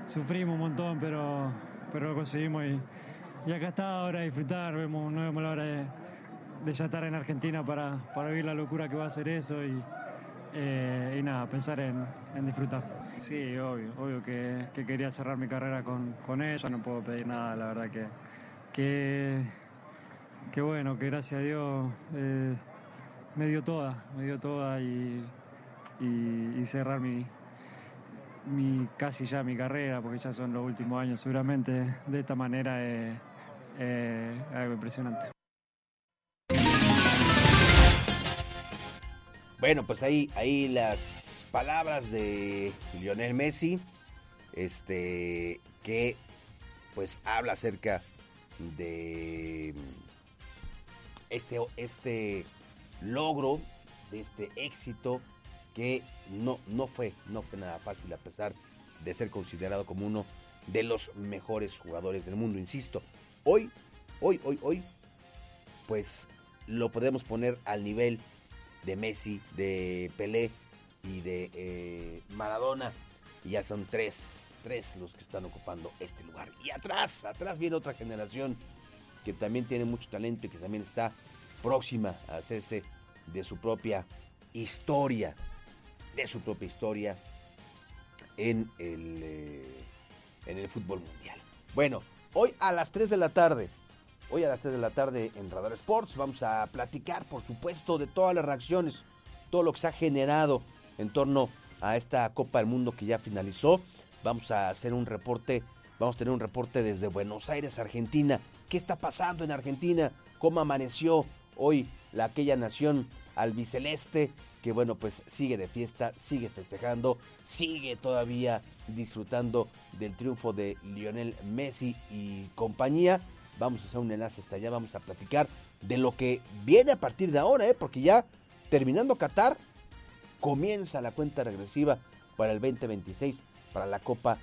Sufrimos un montón, pero, pero lo conseguimos y, acá está ahora disfrutar, vemos, no vemos la hora de, ya estar en Argentina para, para vivir la locura que va a ser eso y, eh, y nada, pensar en, disfrutar. Sí, obvio, obvio que, quería cerrar mi carrera con, con ella, no puedo pedir nada, la verdad que, que, bueno, que gracias a Dios eh, me dio toda, me dio toda y, y, cerrar mi, mi, casi ya mi carrera, porque ya son los últimos años seguramente, de esta manera es algo impresionante. Bueno, pues ahí, ahí las palabras de Lionel Messi, este, que pues habla acerca de este, este logro, de este éxito que no, no, fue, no fue nada fácil a pesar de ser considerado como uno de los mejores jugadores del mundo. Insisto, hoy, hoy, hoy, hoy, pues lo podemos poner al nivel de Messi, de Pelé y de eh, Maradona. Y ya son tres, tres los que están ocupando este lugar. Y atrás, atrás viene otra generación que también tiene mucho talento y que también está próxima a hacerse de su propia historia, de su propia historia en el, eh, en el fútbol mundial. Bueno, hoy a las 3 de la tarde Hoy a las 3 de la tarde en Radar Sports vamos a platicar, por supuesto, de todas las reacciones, todo lo que se ha generado en torno a esta Copa del Mundo que ya finalizó. Vamos a hacer un reporte, vamos a tener un reporte desde Buenos Aires, Argentina. ¿Qué está pasando en Argentina? ¿Cómo amaneció hoy la aquella nación albiceleste? Que bueno, pues sigue de fiesta, sigue festejando, sigue todavía disfrutando del triunfo de Lionel Messi y compañía. Vamos a hacer un enlace hasta allá, vamos a platicar de lo que viene a partir de ahora, ¿eh? porque ya terminando Qatar, comienza la cuenta regresiva para el 2026, para la Copa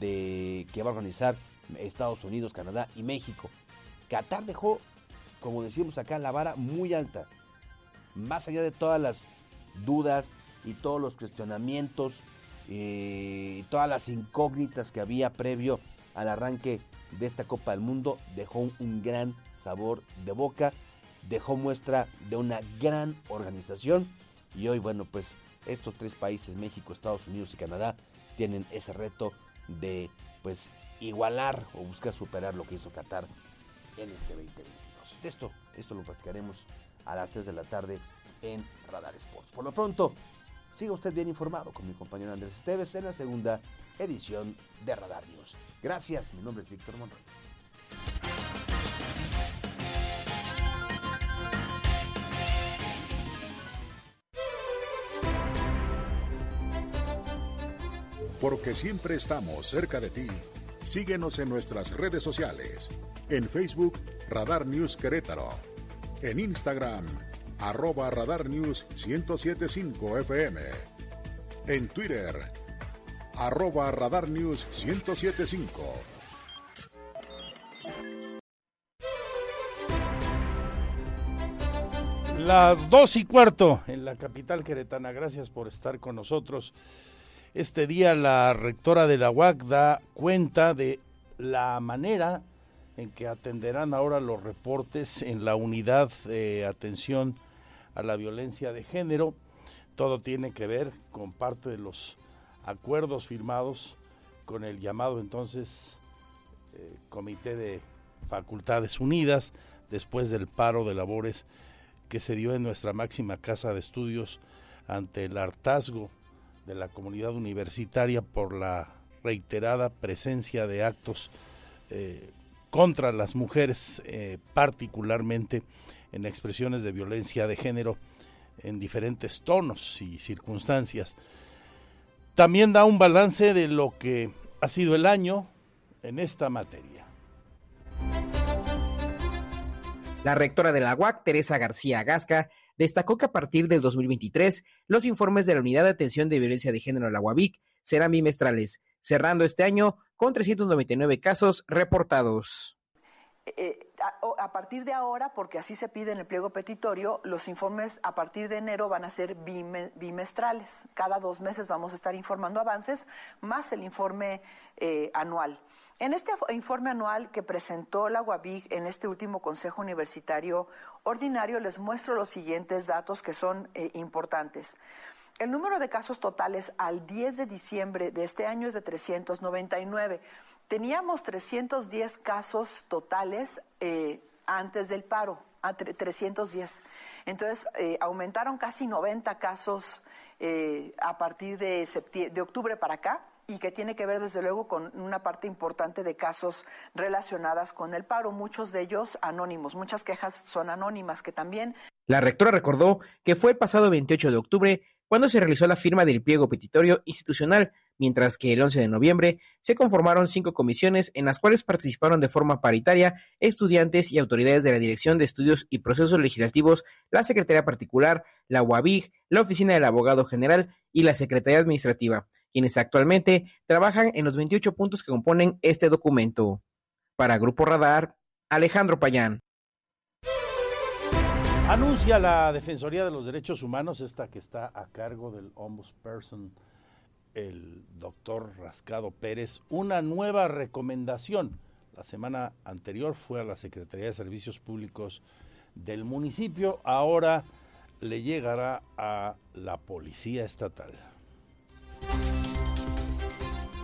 de que va a organizar Estados Unidos, Canadá y México. Qatar dejó, como decimos acá, la vara muy alta. Más allá de todas las dudas y todos los cuestionamientos eh, y todas las incógnitas que había previo al arranque de esta Copa del Mundo dejó un gran sabor de boca, dejó muestra de una gran organización y hoy, bueno, pues estos tres países, México, Estados Unidos y Canadá, tienen ese reto de pues igualar o buscar superar lo que hizo Qatar en este 2022. De esto, esto lo practicaremos a las 3 de la tarde en Radar Sports. Por lo pronto, siga usted bien informado con mi compañero Andrés Esteves en la segunda edición de Radar News. Gracias, mi nombre es Víctor Monroy. Porque siempre estamos cerca de ti. Síguenos en nuestras redes sociales. En Facebook, Radar News Querétaro. En Instagram, arroba Radar News 1075 FM. En Twitter, arroba Radar News 1075. Las dos y cuarto en la capital queretana. Gracias por estar con nosotros. Este día la rectora de la UAC da cuenta de la manera en que atenderán ahora los reportes en la unidad de atención a la violencia de género. Todo tiene que ver con parte de los acuerdos firmados con el llamado entonces eh, Comité de Facultades Unidas después del paro de labores que se dio en nuestra máxima casa de estudios ante el hartazgo de la comunidad universitaria por la reiterada presencia de actos eh, contra las mujeres, eh, particularmente en expresiones de violencia de género en diferentes tonos y circunstancias. También da un balance de lo que ha sido el año en esta materia. La rectora de la UAC, Teresa García Gasca, destacó que a partir del 2023 los informes de la Unidad de Atención de Violencia de Género la UAVIC serán bimestrales, cerrando este año con 399 casos reportados. Eh, a, partir de ahora, porque así se pide en el pliego petitorio, los informes a partir de enero van a ser bimestrales. Cada dos meses vamos a estar informando avances, más el informe eh, anual. En este informe anual que presentó la UABIG en este último Consejo Universitario Ordinario, les muestro los siguientes datos que son eh, importantes. El número de casos totales al 10 de diciembre de este año es de 399. Teníamos 310 casos totales eh, antes del paro, a 310. Entonces, eh, aumentaron casi 90 casos a partir de, octubre para acá y que tiene que ver desde luego con una parte importante de casos relacionadas con el paro, muchos de ellos anónimos, muchas quejas son anónimas que también... La rectora recordó que fue pasado 28 de octubre cuando se realizó la firma del pliego petitorio institucional, mientras que el 11 de noviembre se conformaron cinco comisiones en las cuales participaron de forma paritaria estudiantes y autoridades de la Dirección de Estudios y Procesos Legislativos, la Secretaría Particular, la UABIG, la Oficina del Abogado General y la Secretaría Administrativa, quienes actualmente trabajan en los 28 puntos que componen este documento. Para Grupo Radar, Alejandro Payán. Anuncia la Defensoría de los Derechos Humanos, esta que está a cargo del Ombudsperson, el doctor Rascado Pérez, una nueva recomendación. La semana anterior fue a la Secretaría de Servicios Públicos del municipio, ahora le llegará a la Policía Estatal.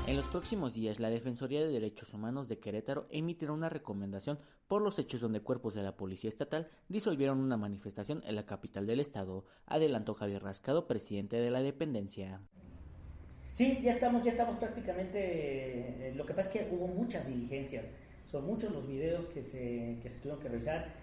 En los próximos días, la Defensoría de Derechos Humanos de Querétaro emitirá una recomendación por los hechos donde cuerpos de la Policía Estatal disolvieron una manifestación en la capital del estado, adelantó Javier Rascado, presidente de la dependencia. Sí, ya estamos, ya estamos prácticamente. Eh, lo que pasa es que hubo muchas diligencias. Son muchos los videos que se, que se tuvieron que revisar.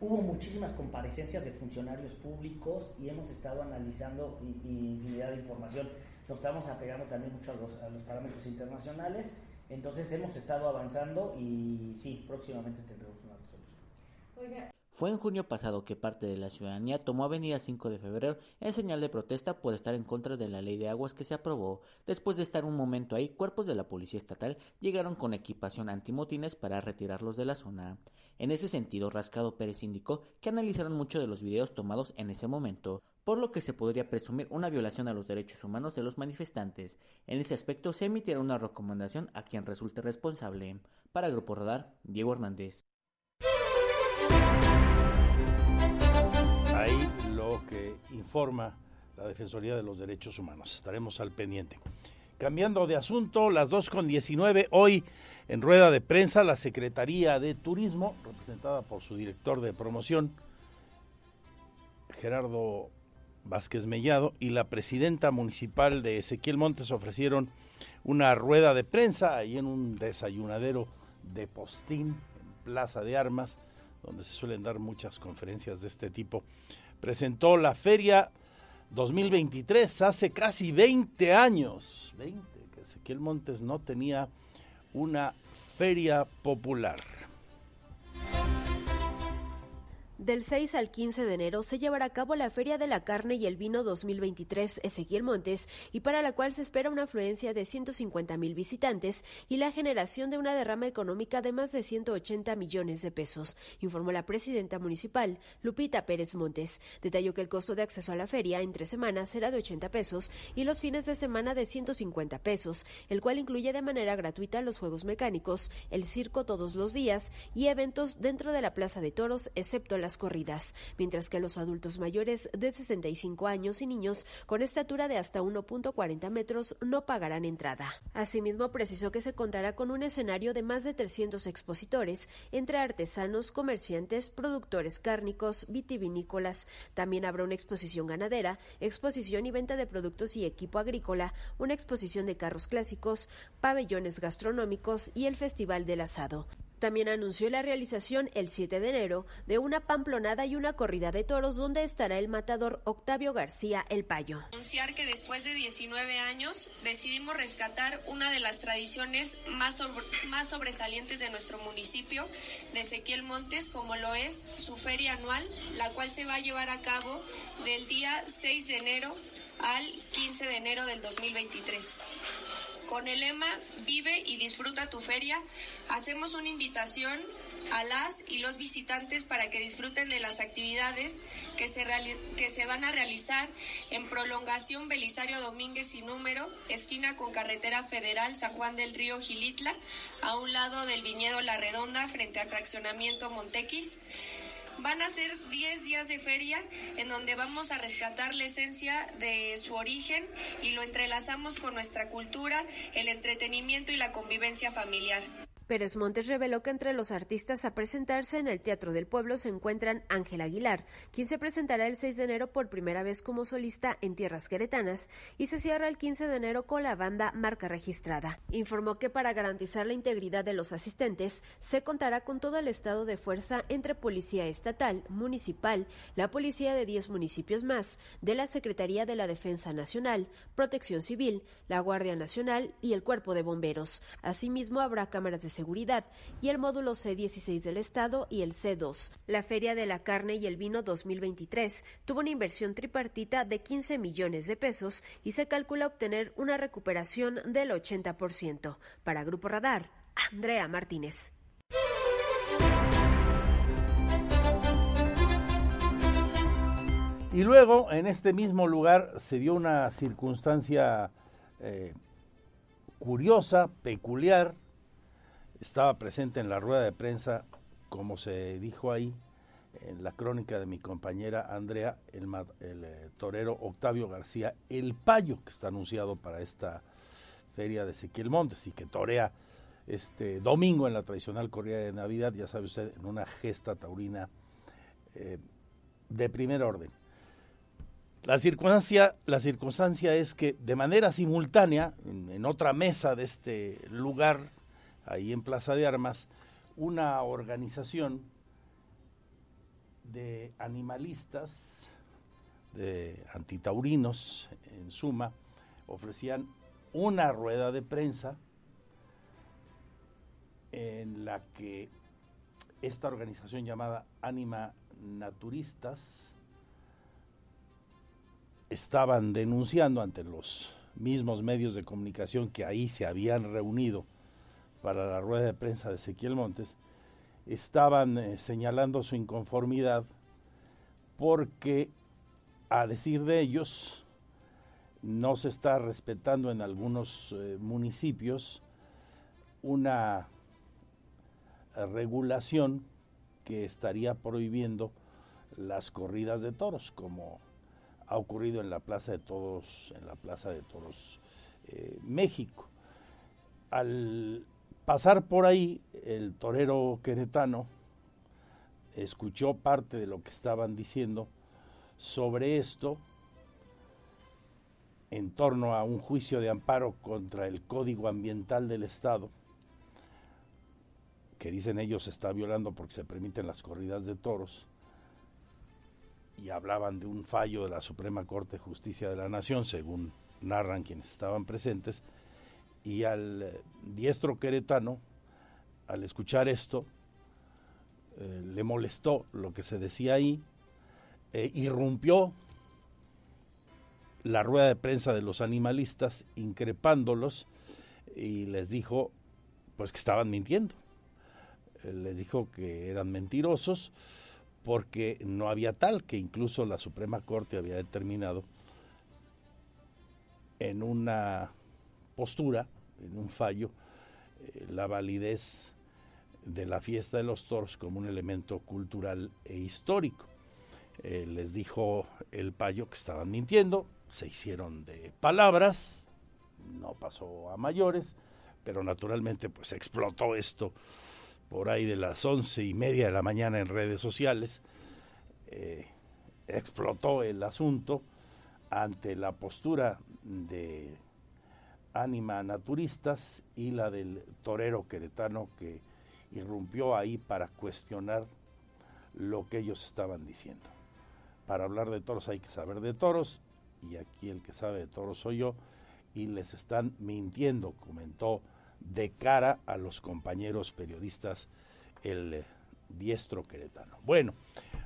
Hubo muchísimas comparecencias de funcionarios públicos y hemos estado analizando infinidad de información nos estamos apegando también mucho a los, parámetros internacionales. Entonces hemos estado avanzando y sí, próximamente tendremos una resolución. Fue en junio pasado que parte de la ciudadanía tomó Avenida 5 de febrero en señal de protesta por estar en contra de la ley de aguas que se aprobó. Después de estar un momento ahí, cuerpos de la policía estatal llegaron con equipación antimotines para retirarlos de la zona. En ese sentido, Rascado Pérez indicó que analizaron muchos de los videos tomados en ese momento, por lo que se podría presumir una violación a los derechos humanos de los manifestantes. En ese aspecto se emitirá una recomendación a quien resulte responsable. Para Grupo Radar, Diego Hernández. Ahí lo que informa la Defensoría de los Derechos Humanos. Estaremos al pendiente. Cambiando de asunto, las 2.19, hoy en rueda de prensa, la Secretaría de Turismo, representada por su director de promoción, Gerardo Vázquez Mellado, y la presidenta municipal de Ezequiel Montes ofrecieron una rueda de prensa ahí en un desayunadero de postín en Plaza de Armas, donde se suelen dar muchas conferencias de este tipo. Presentó la feria 2023 hace casi 20 años, 20, que Ezequiel Montes no tenía una feria popular. Del 6 al 15 de enero se llevará a cabo la Feria de la Carne y el Vino 2023 Ezequiel Montes y para la cual se espera una afluencia de 150 mil visitantes y la generación de una derrama económica de más de 180 millones de pesos, informó la presidenta municipal, Lupita Pérez Montes. Detalló que el costo de acceso a la feria entre semanas será de 80 pesos y los fines de semana de 150 pesos, el cual incluye de manera gratuita los juegos mecánicos, el circo todos los días y eventos dentro de la Plaza de Toros, excepto las corridas, mientras que los adultos mayores de 65 años y niños con estatura de hasta 1.40 metros no pagarán entrada. Asimismo, precisó que se contará con un escenario de más de 300 expositores entre artesanos, comerciantes, productores cárnicos, vitivinícolas. También habrá una exposición ganadera, exposición y venta de productos y equipo agrícola, una exposición de carros clásicos, pabellones gastronómicos y el Festival del Asado. También anunció la realización el 7 de enero de una pamplonada y una corrida de toros donde estará el matador Octavio García El Payo. Anunciar que después de 19 años decidimos rescatar una de las tradiciones más, más sobresalientes de nuestro municipio, de Ezequiel Montes, como lo es su feria anual, la cual se va a llevar a cabo del día 6 de enero al 15 de enero del 2023. Con el lema Vive y disfruta tu feria, hacemos una invitación a las y los visitantes para que disfruten de las actividades que se, que se van a realizar en prolongación Belisario Domínguez y número, esquina con carretera federal San Juan del Río Gilitla, a un lado del viñedo La Redonda frente al fraccionamiento Montequis. Van a ser 10 días de feria en donde vamos a rescatar la esencia de su origen y lo entrelazamos con nuestra cultura, el entretenimiento y la convivencia familiar. Pérez Montes reveló que entre los artistas a presentarse en el Teatro del Pueblo se encuentran Ángel Aguilar, quien se presentará el 6 de enero por primera vez como solista en tierras queretanas y se cierra el 15 de enero con la banda Marca Registrada. Informó que para garantizar la integridad de los asistentes se contará con todo el estado de fuerza entre Policía Estatal, Municipal, la Policía de 10 municipios más, de la Secretaría de la Defensa Nacional, Protección Civil, la Guardia Nacional y el Cuerpo de Bomberos. Asimismo habrá cámaras de Seguridad y el módulo C16 del Estado y el C2. La Feria de la Carne y el Vino 2023 tuvo una inversión tripartita de 15 millones de pesos y se calcula obtener una recuperación del 80%. Para Grupo Radar, Andrea Martínez. Y luego, en este mismo lugar, se dio una circunstancia eh, curiosa, peculiar, estaba presente en la rueda de prensa, como se dijo ahí, en la crónica de mi compañera Andrea, el, eh, torero Octavio García, el payo que está anunciado para esta feria de Ezequiel Montes y que torea este domingo en la tradicional corrida de Navidad, ya sabe usted, en una gesta taurina eh, de primer orden. La circunstancia, la circunstancia es que de manera simultánea, en otra mesa de este lugar, ahí en Plaza de Armas, una organización de animalistas, de antitaurinos, en suma, ofrecían una rueda de prensa en la que esta organización llamada Anima Naturistas estaban denunciando ante los mismos medios de comunicación que ahí se habían reunido para la rueda de prensa de Ezequiel Montes, estaban eh, señalando su inconformidad porque, a decir de ellos, no se está respetando en algunos eh, municipios una regulación que estaría prohibiendo las corridas de toros, como ha ocurrido en la Plaza de Toros, en la Plaza de Toros eh, México. Al pasar por ahí, el torero queretano escuchó parte de lo que estaban diciendo sobre esto en torno a un juicio de amparo contra el Código Ambiental del Estado, que dicen ellos se está violando porque se permiten las corridas de toros, y hablaban de un fallo de la Suprema Corte de Justicia de la Nación, según narran quienes estaban presentes, y al eh, diestro queretano, al escuchar esto, eh, le molestó lo que se decía ahí, e irrumpió la rueda de prensa de los animalistas, increpándolos, y les dijo pues que estaban mintiendo. Eh, les dijo que eran mentirosos porque no había tal, que incluso la Suprema Corte había determinado en una postura, en un fallo, eh, la validez de la fiesta de los toros como un elemento cultural e histórico. Eh, les dijo el payo que estaban mintiendo, se hicieron de palabras, no pasó a mayores, pero naturalmente pues explotó esto por ahí de las once y media de la mañana en redes sociales. Eh, explotó el asunto ante la postura de ánima naturistas y la del torero queretano que irrumpió ahí para cuestionar lo que ellos estaban diciendo. Para hablar de toros hay que saber de toros y aquí el que sabe de toros soy yo y les están mintiendo, comentó de cara a los compañeros periodistas el diestro queretano. Bueno,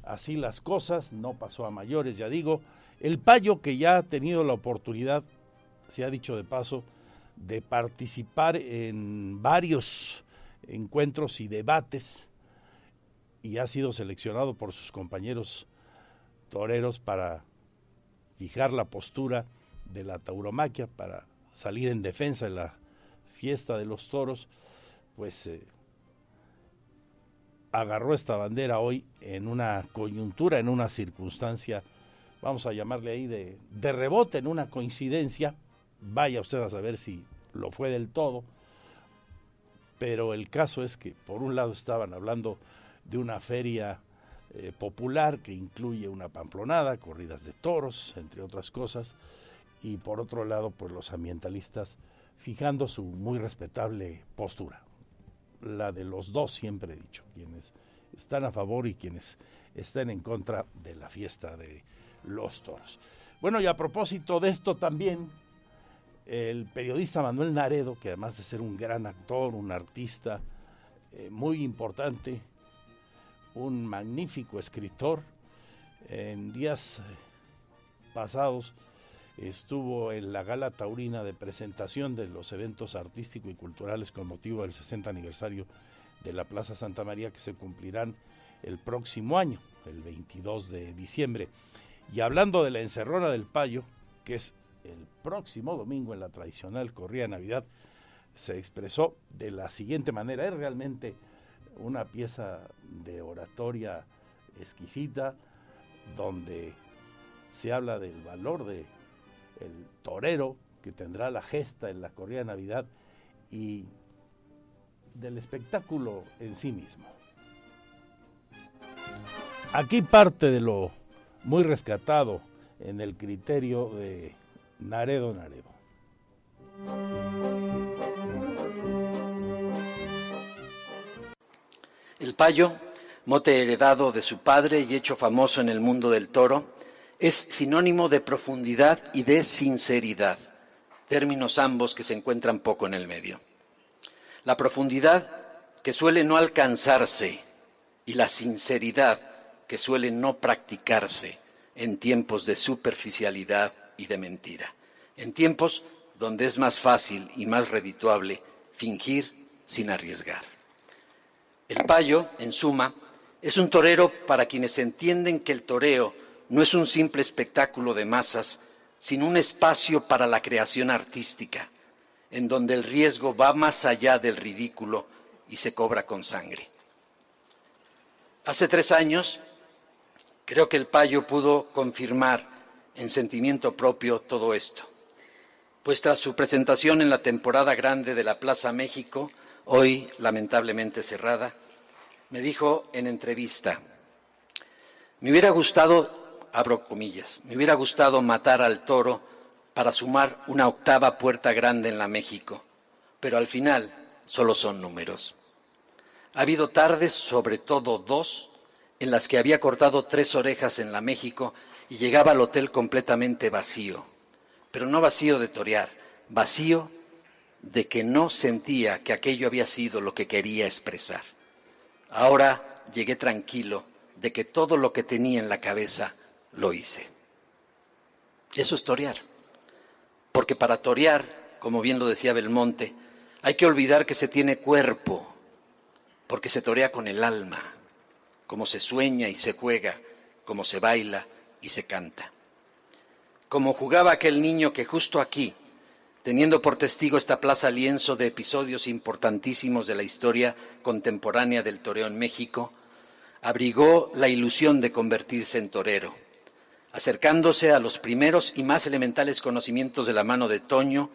así las cosas, no pasó a mayores, ya digo, el payo que ya ha tenido la oportunidad, se ha dicho de paso, de participar en varios encuentros y debates y ha sido seleccionado por sus compañeros toreros para fijar la postura de la tauromaquia, para salir en defensa de la fiesta de los toros, pues eh, agarró esta bandera hoy en una coyuntura, en una circunstancia, vamos a llamarle ahí de, de rebote, en una coincidencia, vaya usted a saber si lo fue del todo, pero el caso es que por un lado estaban hablando de una feria eh, popular que incluye una pamplonada, corridas de toros, entre otras cosas, y por otro lado, pues los ambientalistas fijando su muy respetable postura, la de los dos siempre he dicho, quienes están a favor y quienes están en contra de la fiesta de los toros. Bueno, y a propósito de esto también, el periodista Manuel Naredo, que además de ser un gran actor, un artista eh, muy importante, un magnífico escritor, en días eh, pasados estuvo en la gala taurina de presentación de los eventos artísticos y culturales con motivo del 60 aniversario de la Plaza Santa María que se cumplirán el próximo año, el 22 de diciembre. Y hablando de la encerrona del payo, que es el próximo domingo en la tradicional corrida de Navidad, se expresó de la siguiente manera. Es realmente una pieza de oratoria exquisita donde se habla del valor de el torero que tendrá la gesta en la corrida de Navidad y del espectáculo en sí mismo. Aquí parte de lo muy rescatado en el criterio de Naredo Naredo. El payo, mote heredado de su padre y hecho famoso en el mundo del toro, es sinónimo de profundidad y de sinceridad, términos ambos que se encuentran poco en el medio. La profundidad que suele no alcanzarse y la sinceridad que suele no practicarse en tiempos de superficialidad y de mentira, en tiempos donde es más fácil y más redituable fingir sin arriesgar. El payo, en suma, es un torero para quienes entienden que el toreo no es un simple espectáculo de masas, sino un espacio para la creación artística, en donde el riesgo va más allá del ridículo y se cobra con sangre. Hace tres años, creo que el payo pudo confirmar en sentimiento propio todo esto, pues tras su presentación en la temporada grande de la Plaza México, hoy lamentablemente cerrada, me dijo en entrevista, me hubiera gustado abro comillas, me hubiera gustado matar al toro para sumar una octava puerta grande en la México, pero al final solo son números. Ha habido tardes, sobre todo dos, en las que había cortado tres orejas en la México y llegaba al hotel completamente vacío, pero no vacío de torear, vacío de que no sentía que aquello había sido lo que quería expresar. Ahora llegué tranquilo de que todo lo que tenía en la cabeza lo hice. Eso es torear. Porque para torear, como bien lo decía Belmonte, hay que olvidar que se tiene cuerpo, porque se torea con el alma, como se sueña y se juega, como se baila y se canta. Como jugaba aquel niño que justo aquí, teniendo por testigo esta plaza lienzo de episodios importantísimos de la historia contemporánea del toreo en México, abrigó la ilusión de convertirse en torero, acercándose a los primeros y más elementales conocimientos de la mano de Toño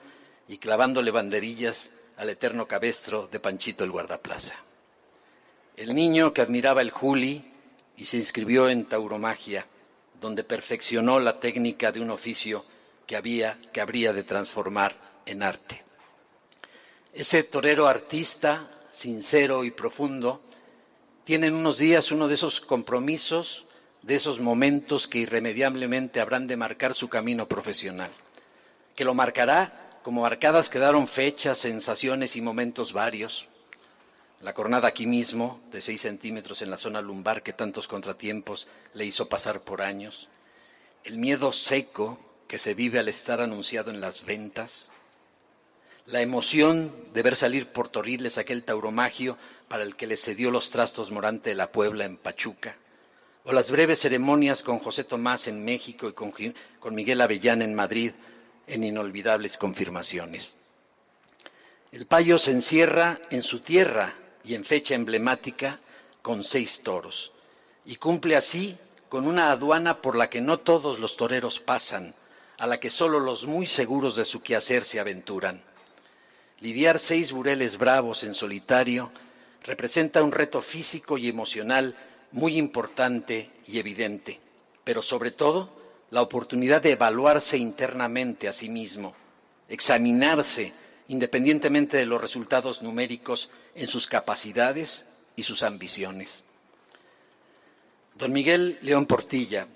y clavándole banderillas al eterno cabestro de Panchito el guardaplaza. El niño que admiraba el Juli y se inscribió en tauromagia, donde perfeccionó la técnica de un oficio que había que habría de transformar en arte. Ese torero artista, sincero y profundo, tiene en unos días uno de esos compromisos, de esos momentos que irremediablemente habrán de marcar su camino profesional, que lo marcará como marcadas quedaron fechas, sensaciones y momentos varios. La cornada aquí mismo, de seis centímetros en la zona lumbar que tantos contratiempos le hizo pasar por años. El miedo seco que se vive al estar anunciado en las ventas, la emoción de ver salir por Torriles aquel tauromagio para el que le cedió los trastos Morante de la Puebla en Pachuca, o las breves ceremonias con José Tomás en México y con, con Miguel Avellán en Madrid en inolvidables confirmaciones. El payo se encierra en su tierra y en fecha emblemática con seis toros, y cumple así con una aduana por la que no todos los toreros pasan, a la que solo los muy seguros de su quehacer se aventuran. Lidiar seis bureles bravos en solitario representa un reto físico y emocional muy importante y evidente, pero sobre todo la oportunidad de evaluarse internamente a sí mismo, examinarse independientemente de los resultados numéricos en sus capacidades y sus ambiciones. Don Miguel León Portilla,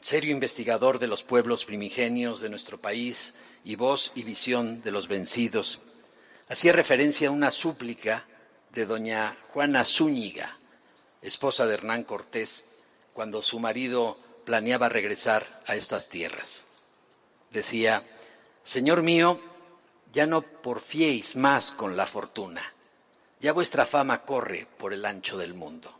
serio investigador de los pueblos primigenios de nuestro país y voz y visión de los vencidos, hacía referencia a una súplica de doña Juana Zúñiga, esposa de Hernán Cortés, cuando su marido planeaba regresar a estas tierras. Decía, Señor mío, ya no porfiéis más con la fortuna, ya vuestra fama corre por el ancho del mundo.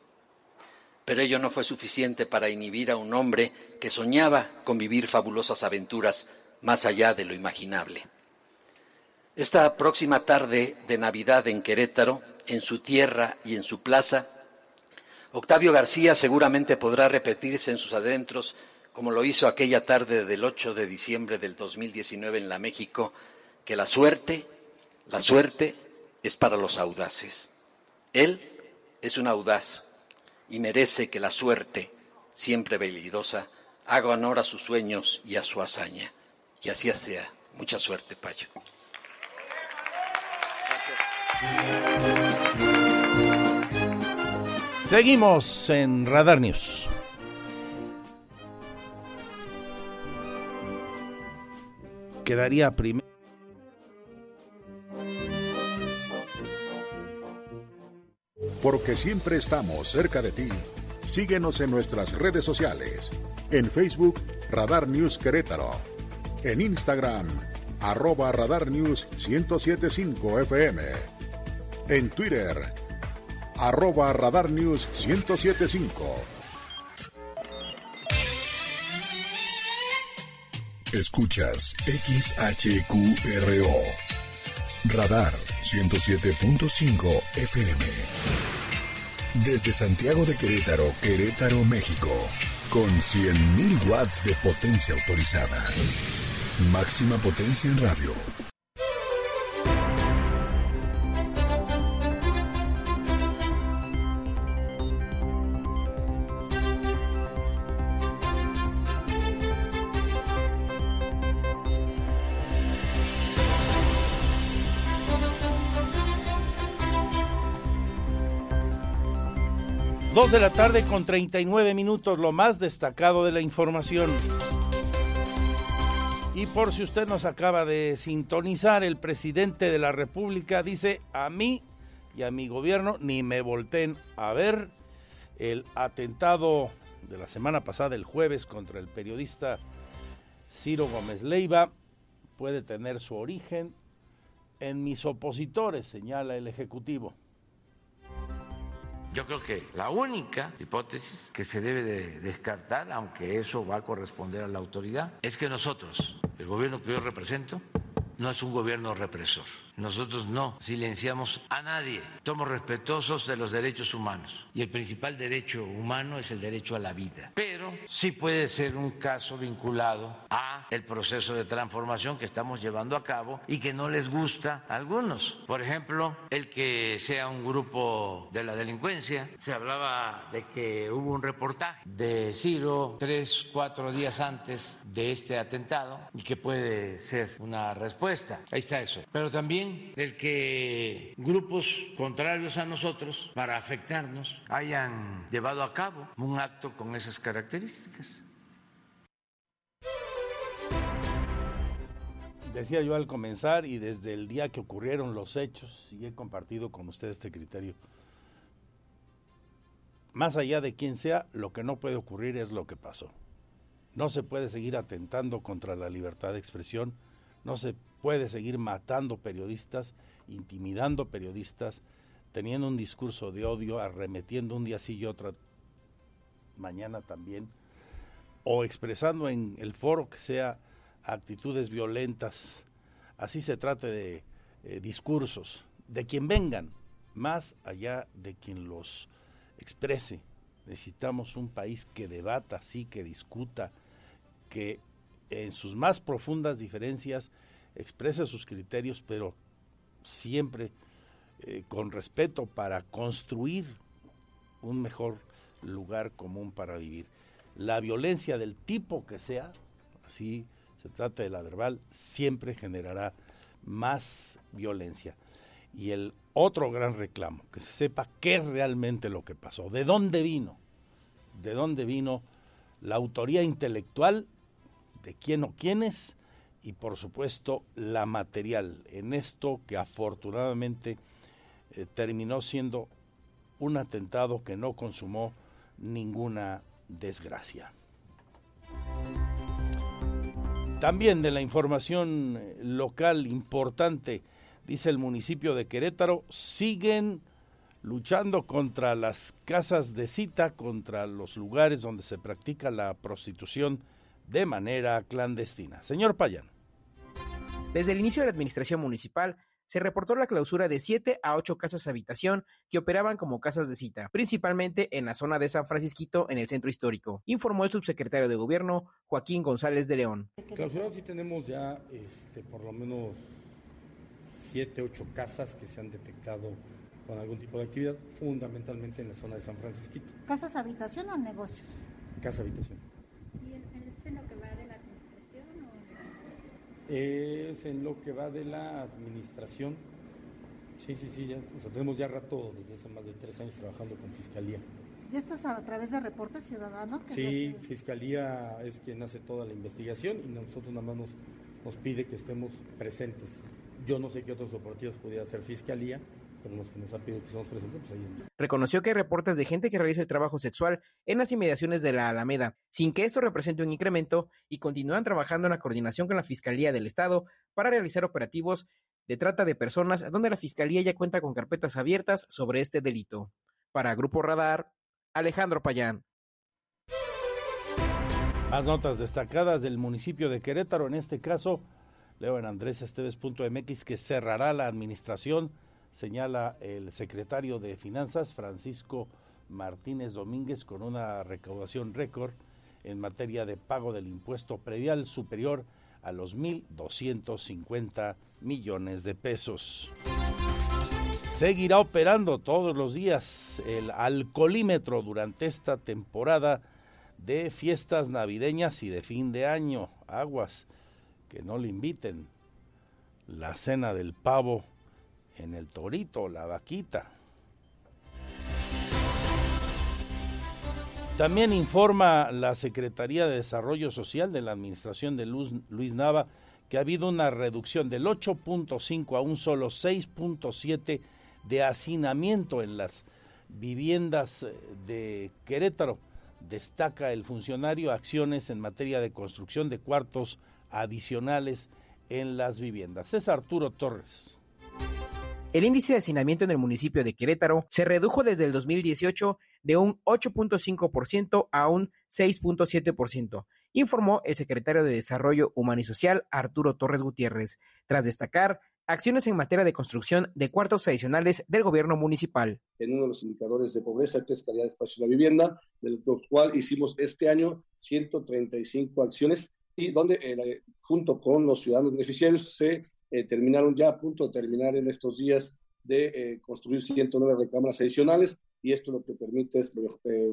Pero ello no fue suficiente para inhibir a un hombre que soñaba con vivir fabulosas aventuras más allá de lo imaginable. Esta próxima tarde de Navidad en Querétaro, en su tierra y en su plaza, Octavio García seguramente podrá repetirse en sus adentros como lo hizo aquella tarde del 8 de diciembre del 2019 en la México, que la suerte, la suerte es para los audaces. Él es un audaz y merece que la suerte, siempre velidosa, haga honor a sus sueños y a su hazaña. Que así sea. Mucha suerte, Payo. Seguimos en Radar News. Quedaría primero. Porque siempre estamos cerca de ti. Síguenos en nuestras redes sociales. En Facebook, Radar News Querétaro. En Instagram, arroba Radar News 1075 FM. En Twitter, arroba Radar News 1075. Escuchas XHQRO. Radar 107.5 FM. Desde Santiago de Querétaro, Querétaro, México. Con 100.000 watts de potencia autorizada. Máxima potencia en radio. De la tarde con 39 minutos, lo más destacado de la información. Y por si usted nos acaba de sintonizar, el presidente de la República dice a mí y a mi gobierno ni me volteen a ver el atentado de la semana pasada, el jueves, contra el periodista Ciro Gómez Leiva puede tener su origen en mis opositores, señala el Ejecutivo. Yo creo que la única hipótesis que se debe de descartar, aunque eso va a corresponder a la autoridad, es que nosotros, el gobierno que yo represento, no es un gobierno represor. Nosotros no silenciamos a nadie. Somos respetuosos de los derechos humanos. Y el principal derecho humano es el derecho a la vida. Pero sí puede ser un caso vinculado a el proceso de transformación que estamos llevando a cabo y que no les gusta a algunos. Por ejemplo, el que sea un grupo de la delincuencia. Se hablaba de que hubo un reportaje de Ciro tres, cuatro días antes de este atentado y que puede ser una respuesta. Ahí está eso. Pero también el que grupos contrarios a nosotros, para afectarnos, hayan llevado a cabo un acto con esas características. Decía yo al comenzar y desde el día que ocurrieron los hechos, y he compartido con usted este criterio, más allá de quien sea, lo que no puede ocurrir es lo que pasó. No se puede seguir atentando contra la libertad de expresión, no se puede seguir matando periodistas, intimidando periodistas, teniendo un discurso de odio, arremetiendo un día sí y otra mañana también, o expresando en el foro que sea actitudes violentas. Así se trate de eh, discursos, de quien vengan, más allá de quien los exprese. Necesitamos un país que debata, sí, que discuta, que en sus más profundas diferencias exprese sus criterios, pero siempre eh, con respeto para construir un mejor lugar común para vivir. La violencia del tipo que sea, así se trata de la verbal, siempre generará más violencia. Y el otro gran reclamo, que se sepa qué es realmente lo que pasó, de dónde vino, de dónde vino la autoría intelectual, de quién o quiénes, y por supuesto la material en esto que afortunadamente eh, terminó siendo un atentado que no consumó ninguna desgracia. También de la información eh, local importante, dice el municipio de Querétaro, siguen luchando contra las casas de cita, contra los lugares donde se practica la prostitución de manera clandestina. Señor Payán. Desde el inicio de la administración municipal, se reportó la clausura de 7 a 8 casas habitación que operaban como casas de cita, principalmente en la zona de San Francisquito, en el centro histórico, informó el subsecretario de Gobierno, Joaquín González de León. Clausurados sí tenemos ya este, por lo menos 7, 8 casas que se han detectado con algún tipo de actividad, fundamentalmente en la zona de San Francisquito. ¿Casas habitación o negocios? Casa habitación. Es en lo que va de la administración. Sí, sí, sí, ya, tenemos ya rato, desde hace más de tres años trabajando con Fiscalía. ¿Y esto es a través de reportes ciudadanos? Sí, Fiscalía es quien hace toda la investigación y nosotros nada más nos, nos pide que estemos presentes. Yo no sé qué otros operativos podría hacer Fiscalía, pero los que nos han pedido que estemos presentes, pues ahí. Reconoció que hay reportes de gente que realiza el trabajo sexual en las inmediaciones de la Alameda, sin que esto represente un incremento, y continúan trabajando en la coordinación con la Fiscalía del Estado para realizar operativos de trata de personas, donde la Fiscalía ya cuenta con carpetas abiertas sobre este delito. Para Grupo Radar, Alejandro Payán. Más notas destacadas del municipio de Querétaro, en este caso, leo en Andrés Esteves.mx que cerrará la administración señala el secretario de Finanzas, Francisco Martínez Domínguez, con una recaudación récord en materia de pago del impuesto predial superior a los 1.250 millones de pesos. Seguirá operando todos los días el alcoholímetro durante esta temporada de fiestas navideñas y de fin de año. Aguas, que no le inviten. La cena del pavo en el torito, la vaquita. También informa la Secretaría de Desarrollo Social de la Administración de Luis Nava que ha habido una reducción del 8.5 a un solo 6.7 de hacinamiento en las viviendas eh, de Querétaro. Destaca el funcionario acciones en materia de construcción de cuartos adicionales en las viviendas. Es Arturo Torres. El índice de hacinamiento en el municipio de Querétaro se redujo desde el 2018 de un 8.5% a un 6.7%, informó el secretario de Desarrollo Humano y Social, Arturo Torres Gutiérrez, tras destacar acciones en materia de construcción de cuartos adicionales del gobierno municipal. En uno de los indicadores de pobreza, que es calidad de espacio de la vivienda, del cual hicimos este año 135 acciones y donde eh, junto con los ciudadanos beneficiarios se eh, terminaron ya a punto de terminar en estos días de eh, construir 109 recámaras adicionales y esto lo que permite es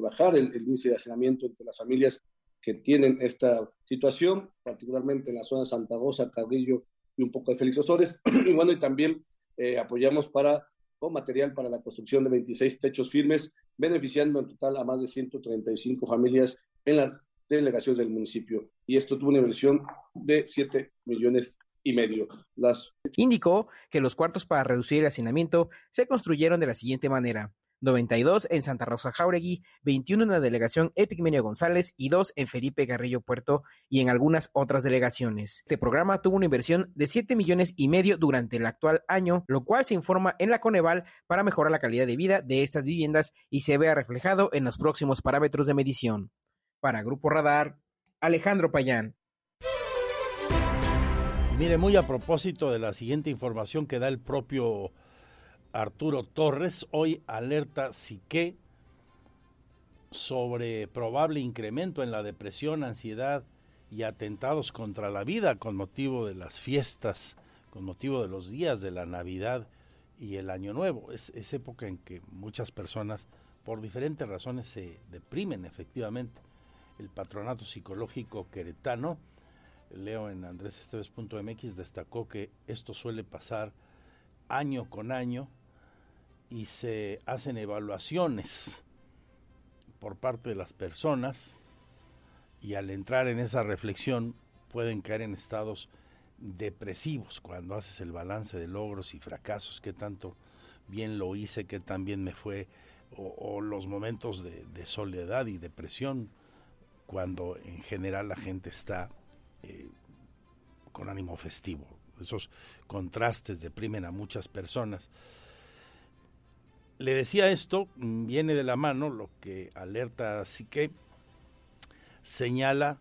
bajar el, el índice de hacinamiento entre las familias que tienen esta situación, particularmente en la zona de Santa Rosa, Carrillo y un poco de Félix Osores. *clears throat* y bueno, y también eh, apoyamos para, con material para la construcción de 26 techos firmes, beneficiando en total a más de 135 familias en las delegaciones del municipio. Y esto tuvo una inversión de 7 millones y medio. Indicó que los cuartos para reducir el hacinamiento se construyeron de la siguiente manera. 92 en Santa Rosa Jauregui, 21 en la delegación Epigmenio González y 2 en Felipe Garrillo Puerto y en algunas otras delegaciones. Este programa tuvo una inversión de 7 millones y medio durante el actual año, lo cual se informa en la Coneval para mejorar la calidad de vida de estas viviendas y se vea reflejado en los próximos parámetros de medición. Para Grupo Radar, Alejandro Payán. Mire, muy a propósito de la siguiente información que da el propio Arturo Torres, hoy alerta Sique sobre probable incremento en la depresión, ansiedad y atentados contra la vida con motivo de las fiestas, con motivo de los días de la Navidad y el Año Nuevo. Es, es época en que muchas personas, por diferentes razones, se deprimen efectivamente. El patronato psicológico queretano, leo en andresesteves.mx, destacó que esto suele pasar año con año y se hacen evaluaciones por parte de las personas y al entrar en esa reflexión pueden caer en estados depresivos cuando haces el balance de logros y fracasos, qué tanto bien lo hice, qué tan bien me fue, o, los momentos de, soledad y depresión cuando en general la gente está eh, con ánimo festivo. Esos contrastes deprimen a muchas personas. Le decía esto, mm, viene de la mano lo que alerta que señala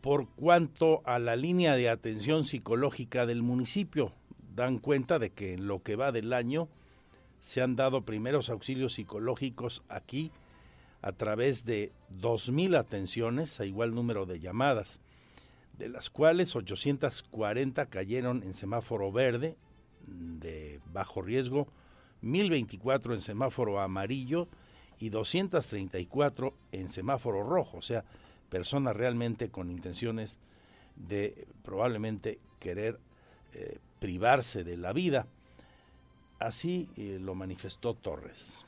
por cuanto a la línea de atención psicológica del municipio. Dan cuenta de que en lo que va del año se han dado primeros auxilios psicológicos aquí a través de 2.000 atenciones a igual número de llamadas, de las cuales 840 cayeron en semáforo verde de bajo riesgo 1024 en semáforo amarillo y 234 en semáforo rojo, o sea, personas realmente con intenciones de probablemente querer eh, privarse de la vida. Así eh, lo manifestó Torres.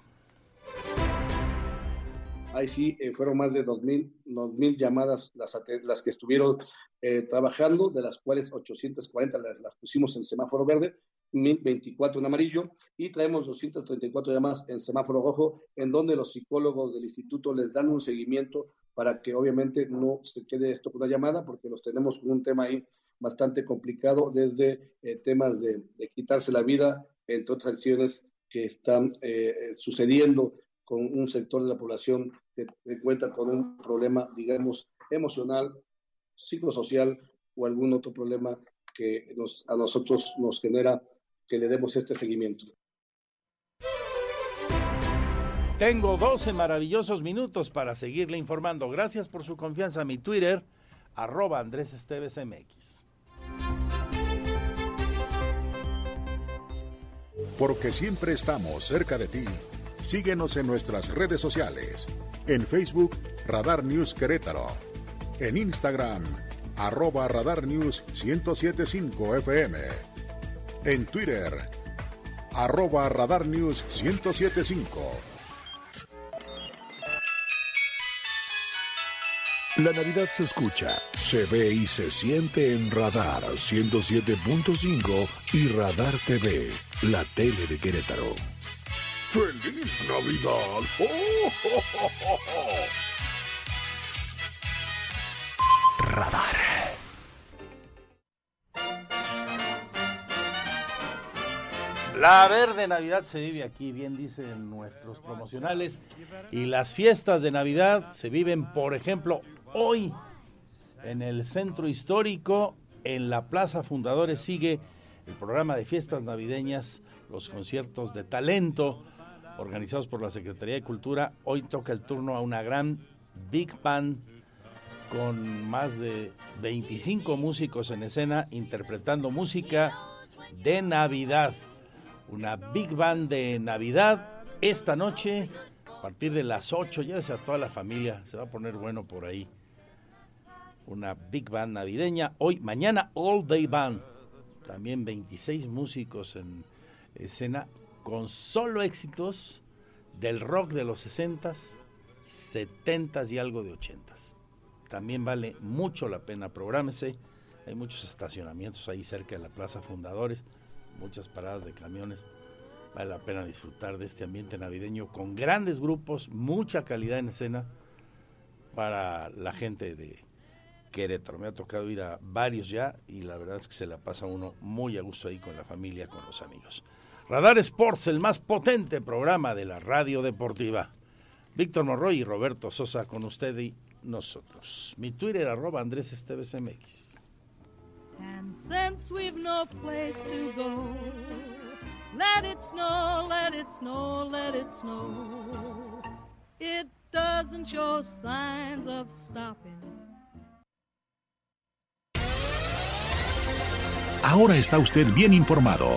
Ahí sí, eh, fueron más de 2.000 mil llamadas las, las que estuvieron trabajando, de las cuales 840 las, las pusimos en semáforo verde 1024 en amarillo y traemos 234 llamadas en semáforo rojo, en donde los psicólogos del instituto les dan un seguimiento para que obviamente no se quede esto con una llamada, porque los tenemos con un tema ahí bastante complicado, desde eh, temas de, quitarse la vida, entre otras acciones que están eh, sucediendo con un sector de la población que cuenta con un problema, digamos, emocional, psicosocial o algún otro problema que nos, a nosotros nos genera que le demos este seguimiento. Tengo 12 maravillosos minutos para seguirle informando. Gracias por su confianza. Mi Twitter, arroba Andrés Esteves MX. Porque siempre estamos cerca de ti. Síguenos en nuestras redes sociales. En Facebook, Radar News Querétaro. En Instagram, arroba Radar News 1075 FM en Twitter, arroba Radar News 1075. La Navidad se escucha, se ve y se siente en Radar 107.5 y Radar TV, la tele de Querétaro. ¡Feliz Navidad! Radar. La verde Navidad se vive aquí, bien dicen nuestros promocionales. Y las fiestas de Navidad se viven, por ejemplo, hoy en el centro histórico, en la Plaza Fundadores, sigue el programa de fiestas navideñas, los conciertos de talento organizados por la Secretaría de Cultura. Hoy toca el turno a una gran Big Band con más de 25 músicos en escena interpretando música de Navidad. Una Big Band de Navidad esta noche a partir de las 8. Llévese a toda la familia, se va a poner bueno por ahí. Una Big Band navideña. Hoy, mañana All Day Band. También 26 músicos en escena con solo éxitos del rock de los 60s, 70s y algo de 80s. También vale mucho la pena, prográmese. Hay muchos estacionamientos ahí cerca de la Plaza Fundadores, muchas paradas de camiones. Vale la pena disfrutar de este ambiente navideño con grandes grupos, mucha calidad en escena para la gente de Querétaro. Me ha tocado ir a varios ya y la verdad es que se la pasa uno muy a gusto ahí con la familia, con los amigos. Radar Sports, el más potente programa de la radio deportiva. Víctor Morroy y Roberto Sosa con usted y nosotros. Mi Twitter arroba Andrés Esteves MX. And since we've no place to go, let it snow, let it snow, let it snow. It doesn't show signs of stopping. Ahora está usted bien informado.